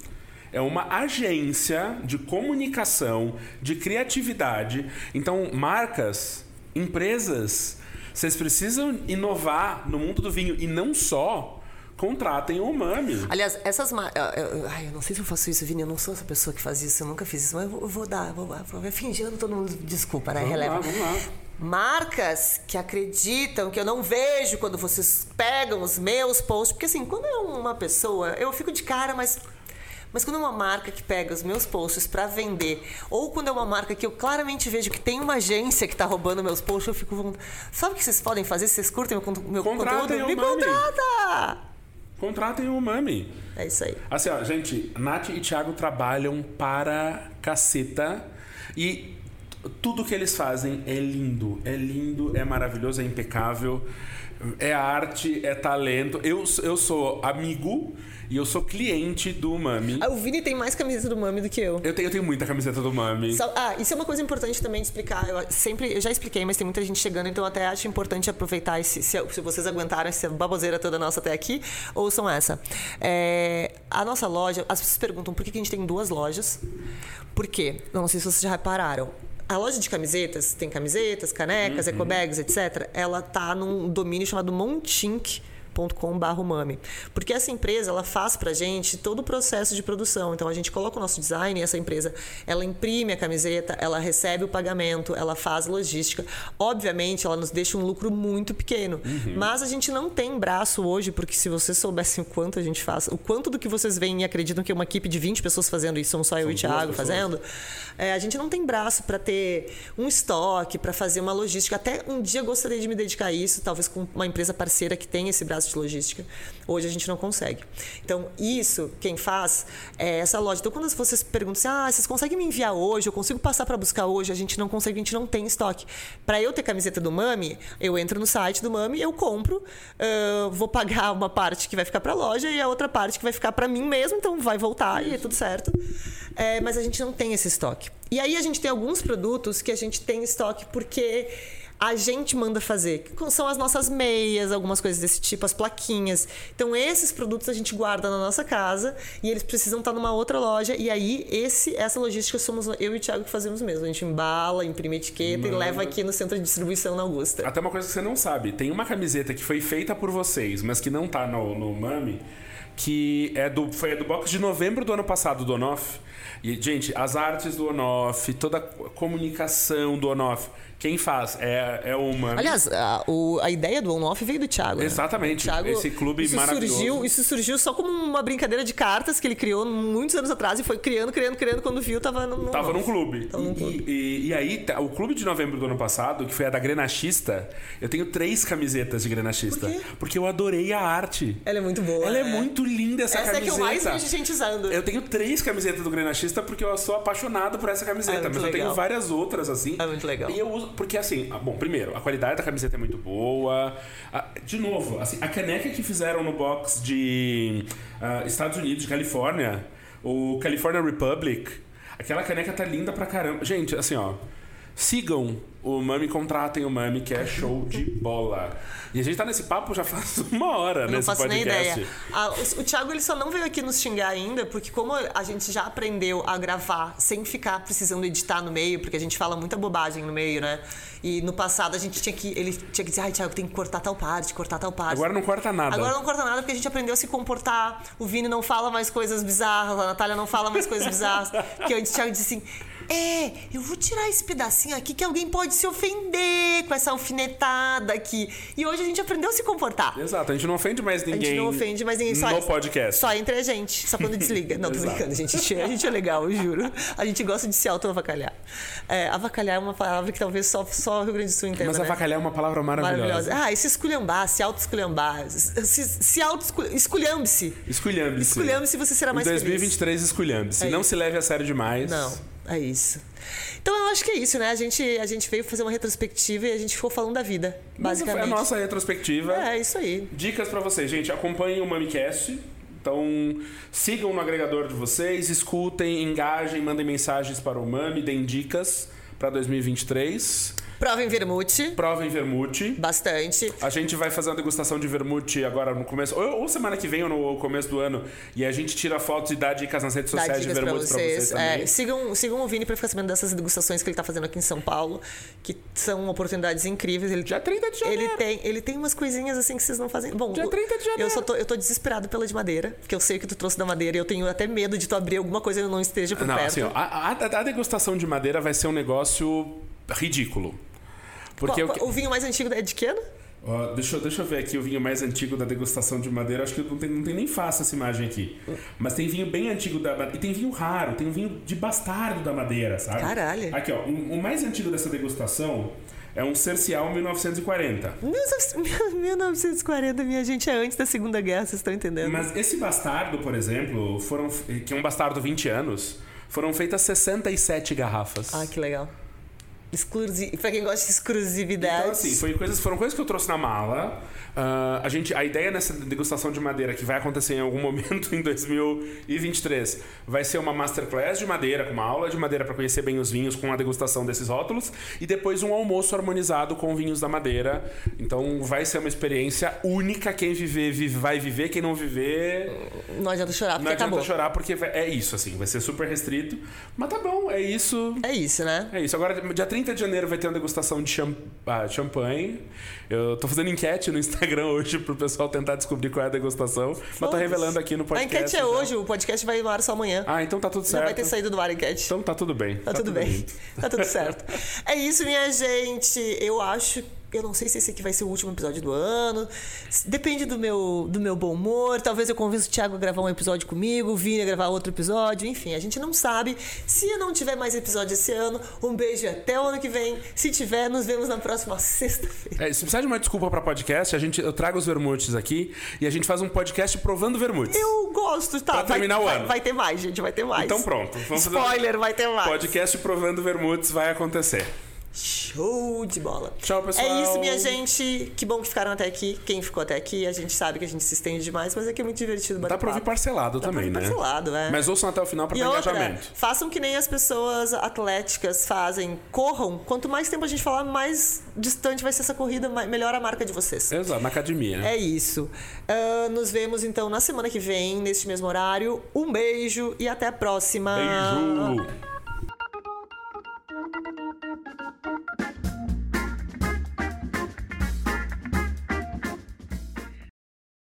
é uma agência de comunicação, de criatividade. Então, marcas, empresas, vocês precisam inovar no mundo do vinho e não só contratem o Mami. Aliás, essas marcas. Ai, eu não sei se eu faço isso, Vini. Eu não sou essa pessoa que faz isso. Eu nunca fiz isso. Mas eu vou, eu vou dar. Vou, vou fingindo todo mundo. Desculpa, né? Vamos Releva. lá, vamos lá. Marcas que acreditam que eu não vejo quando vocês pegam os meus posts. Porque assim, quando é uma pessoa, eu fico de cara, mas. Mas quando é uma marca que pega os meus posts para vender, ou quando é uma marca que eu claramente vejo que tem uma agência que tá roubando meus posts, eu fico. Sabe o que vocês podem fazer? Vocês curtem meu, Contratem conteúdo? Me Mami. contrata! Contratem o Mami. É isso aí. Assim, ó, gente, Nath e Thiago trabalham para caceta e tudo que eles fazem é lindo, é lindo, é maravilhoso, é impecável, é arte, é talento. Eu, eu sou amigo e eu sou cliente do Mami. Ah, o Vini tem mais camiseta do Mami do que eu. Eu tenho, eu tenho muita camiseta do Mami. Ah, isso é uma coisa importante também de explicar. Eu sempre, eu já expliquei, mas tem muita gente chegando, então eu até acho importante aproveitar esse, se, se vocês aguentaram essa baboseira toda nossa até aqui, ouçam essa. É, a nossa loja, as pessoas perguntam por que que a gente tem duas lojas. Por quê? Não sei se vocês já repararam. A loja de camisetas, tem camisetas, canecas, Uhum. ecobags, etc. Ela tá num domínio chamado Montink .com.br mami. Porque essa empresa, ela faz pra gente todo o processo de produção. Então a gente coloca o nosso design e essa empresa, ela imprime a camiseta, ela recebe o pagamento, ela faz logística. Obviamente, ela nos deixa um lucro muito pequeno. Mas a gente não tem braço hoje, porque se vocês soubessem o quanto a gente faz, o quanto do que vocês veem e acreditam que é uma equipe de 20 pessoas fazendo isso, somos só eu e o Thiago pessoas. fazendo, é, a gente não tem braço para ter um estoque, para fazer uma logística. Até um dia gostaria de me dedicar a isso, talvez com uma empresa parceira que tem esse braço de logística. Hoje a gente não consegue. Então, isso, quem faz é essa loja. Então, quando vocês perguntam assim, ah, vocês conseguem me enviar hoje? Eu consigo passar para buscar hoje? A gente não consegue, a gente não tem estoque. Para eu ter camiseta do Mami, eu entro no site do Mami, eu compro, ah, vou pagar [LAUGHS] uma parte que vai ficar para a loja e a outra parte que vai ficar para mim mesmo, então vai voltar e é tudo certo. É, mas a gente não tem esse estoque. E aí a gente tem alguns produtos que a gente tem estoque porque a gente manda fazer. Que são as nossas meias, algumas coisas desse tipo, as plaquinhas. Então, esses produtos a gente guarda na nossa casa e eles precisam estar numa outra loja. E aí, esse, essa logística somos eu e o Thiago que fazemos mesmo. A gente embala, imprime etiqueta Mano. e leva aqui no centro de distribuição na Augusta. Até uma coisa que você não sabe: tem uma camiseta que foi feita por vocês, mas que não tá no, no Mami que é do, foi do box de novembro do ano passado do Onoff. E, gente, as artes do Onoff, toda a comunicação do Onoff quem faz é, é uma. Aliás, a, o, a ideia do on-off veio do Thiago. Né? Exatamente. Thiago, esse clube isso maravilhoso. Surgiu, isso surgiu só como uma brincadeira de cartas que ele criou muitos anos atrás e foi criando, criando, criando. Quando viu, tava no. Tava num clube. Tava num clube. E, e, e, aí, o clube de novembro do ano passado, que foi a da Grenachista, eu tenho três camisetas de Grenachista. Por quê? Porque eu adorei a arte. Ela é muito boa. Ela é, é muito linda essa, essa camiseta. Essa é que eu mais vejo gente usando. Eu tenho três camisetas do Grenachista porque eu sou apaixonado por essa camiseta. É mas legal. eu tenho várias outras, assim. É muito legal. E eu uso. Porque assim, Bom, primeiro, a qualidade da camiseta é muito boa. De novo, assim, a caneca que fizeram no box de uh, Estados Unidos, de Califórnia, o California Republic, aquela caneca tá linda pra caramba. Gente, assim, ó. Sigam o Mami, contratem o Mami, que é show de bola. E a gente tá nesse papo já faz [LAUGHS] uma hora, né? Não faço podcast. nem ideia. Ah, o, o Thiago ele só não veio aqui nos xingar ainda, porque como a gente já aprendeu a gravar sem ficar precisando editar no meio, porque a gente fala muita bobagem no meio, né? E no passado a gente tinha que. Ele tinha que dizer, ai, Thiago, tem que cortar tal parte, cortar tal parte. Agora não corta nada. Agora não corta nada porque a gente aprendeu a se comportar. O Vini não fala mais coisas bizarras, a Natália não fala mais coisas bizarras. Porque antes o Thiago disse assim é, eu vou tirar esse pedacinho aqui que alguém pode se ofender com essa alfinetada aqui. E hoje a gente aprendeu a se comportar. Exato, a gente não ofende mais ninguém. A gente não ofende mais ninguém. Só, no podcast. Só entre a gente, só quando desliga. Não, [LAUGHS] tô brincando, gente. A gente é legal, eu juro. A gente gosta de se auto-avacalhar. É, avacalhar é uma palavra que talvez só, só o Rio Grande do Sul entenda, Mas né? avacalhar é uma palavra maravilhosa. maravilhosa. Ah, e se esculhambar, se auto-esculhambar. Se, se auto-esculhambe-se. Esculhambe-se. Esculhambe-se, você será mais em 2023, esculhambe-se. É não se leve a sério demais. Não, é isso. Então eu acho que é isso, né? A gente, a gente veio fazer uma retrospectiva e a gente ficou falando da vida, basicamente. É a nossa retrospectiva. É, isso aí. Dicas para vocês, gente. Acompanhem o MamiCast. Então, sigam no agregador de vocês, escutem, engajem, mandem mensagens para o Mami, deem dicas para 2023. Provem vermute. Provem vermute. Bastante. A gente vai fazer uma degustação de vermute agora no começo, ou, ou, semana que vem, ou no começo do ano. E a gente tira fotos e dá dicas nas redes sociais de vermute pra vocês. Pra vocês é, sigam, sigam o Vini pra ficar sabendo dessas degustações que ele tá fazendo aqui em São Paulo, que são oportunidades incríveis. Ele, Dia 30 de janeiro. Ele tem, ele tem umas coisinhas assim que vocês não fazem. Bom, Dia 30 de janeiro. Eu, só tô, eu tô desesperado pela de madeira, porque eu sei que tu trouxe da madeira e eu tenho até medo de tu abrir alguma coisa e não esteja por não, perto. Assim, ó, a, a, a degustação de madeira vai ser um negócio ridículo. Porque Qual, o vinho mais antigo é de que ano? Uh, deixa, eu, deixa eu ver aqui o vinho mais antigo da degustação de madeira. Acho que não tem, não tem nem fácil essa imagem aqui. Mas tem vinho bem antigo da madeira. E tem vinho raro, tem um vinho de bastardo da madeira, sabe? Caralho. Aqui, ó. Um, o mais antigo dessa degustação é um Cercial 1940. 1940, [LAUGHS] minha gente, é antes da Segunda Guerra, vocês estão entendendo? Mas esse bastardo, por exemplo, foram, que é um bastardo 20 anos, foram feitas 67 garrafas. Ah, que legal. Exclusi... Pra quem gosta de exclusividade. Então, assim, foi coisas, foram coisas que eu trouxe na mala. Uh, a, gente, a ideia nessa degustação de madeira, que vai acontecer em algum [LAUGHS] momento em 2023, vai ser uma masterclass de madeira, com uma aula de madeira para conhecer bem os vinhos, com a degustação desses rótulos, e depois um almoço harmonizado com vinhos da madeira. Então vai ser uma experiência única. Quem viver, vive, vai viver. Quem não viver. Não adianta chorar, porque Não adianta acabou. chorar, porque é isso, assim. Vai ser super restrito. Mas tá bom, é isso. É isso, né? É isso. Agora, dia 30 de janeiro vai ter uma degustação de champ... ah, champanhe. Eu tô fazendo enquete no Instagram [LAUGHS] hoje pro pessoal tentar descobrir qual é a degustação. Mas tô revelando aqui no podcast. A enquete é hoje, o podcast vai no ar só amanhã. Ah, então tá tudo certo. Já vai ter saído do ar a enquete. Então tá tudo bem. Tá, tá tudo, tudo, bem. tá tudo certo. [LAUGHS] é isso, minha gente. Eu acho eu não sei se esse aqui vai ser o último episódio do ano. Depende do meu, do meu bom humor. Talvez eu convença o Thiago a gravar um episódio comigo, Vini a gravar outro episódio. Enfim, a gente não sabe. Se não tiver mais episódio esse ano, um beijo até o ano que vem. Se tiver, nos vemos na próxima sexta-feira. É, se precisar de uma desculpa para podcast, a gente, eu trago os vermutes aqui e a gente faz um podcast provando vermutes. Eu gosto, tá? Pra terminar vai, o vai, ano. Vai ter mais, gente, vai ter mais. Então pronto. Spoiler, vai ter mais. Podcast provando vermutes vai acontecer. Show de bola. Tchau, pessoal. É isso, minha gente. Que bom que ficaram até aqui. Quem ficou até aqui, a gente sabe que a gente se estende demais, mas aqui é muito divertido bater Dá pra ouvir parcelado Dá pra também, ouvir né? parcelado, é. Mas ouçam até o final pra E ter outra, engajamento. façam que nem as pessoas atléticas fazem. Corram. Quanto mais tempo a gente falar, mais distante vai ser essa corrida, melhor a marca de vocês. Exato, na academia. É isso. Ah, nos vemos então na semana que vem, neste mesmo horário. Um beijo e até a próxima. Beijo! Thank you.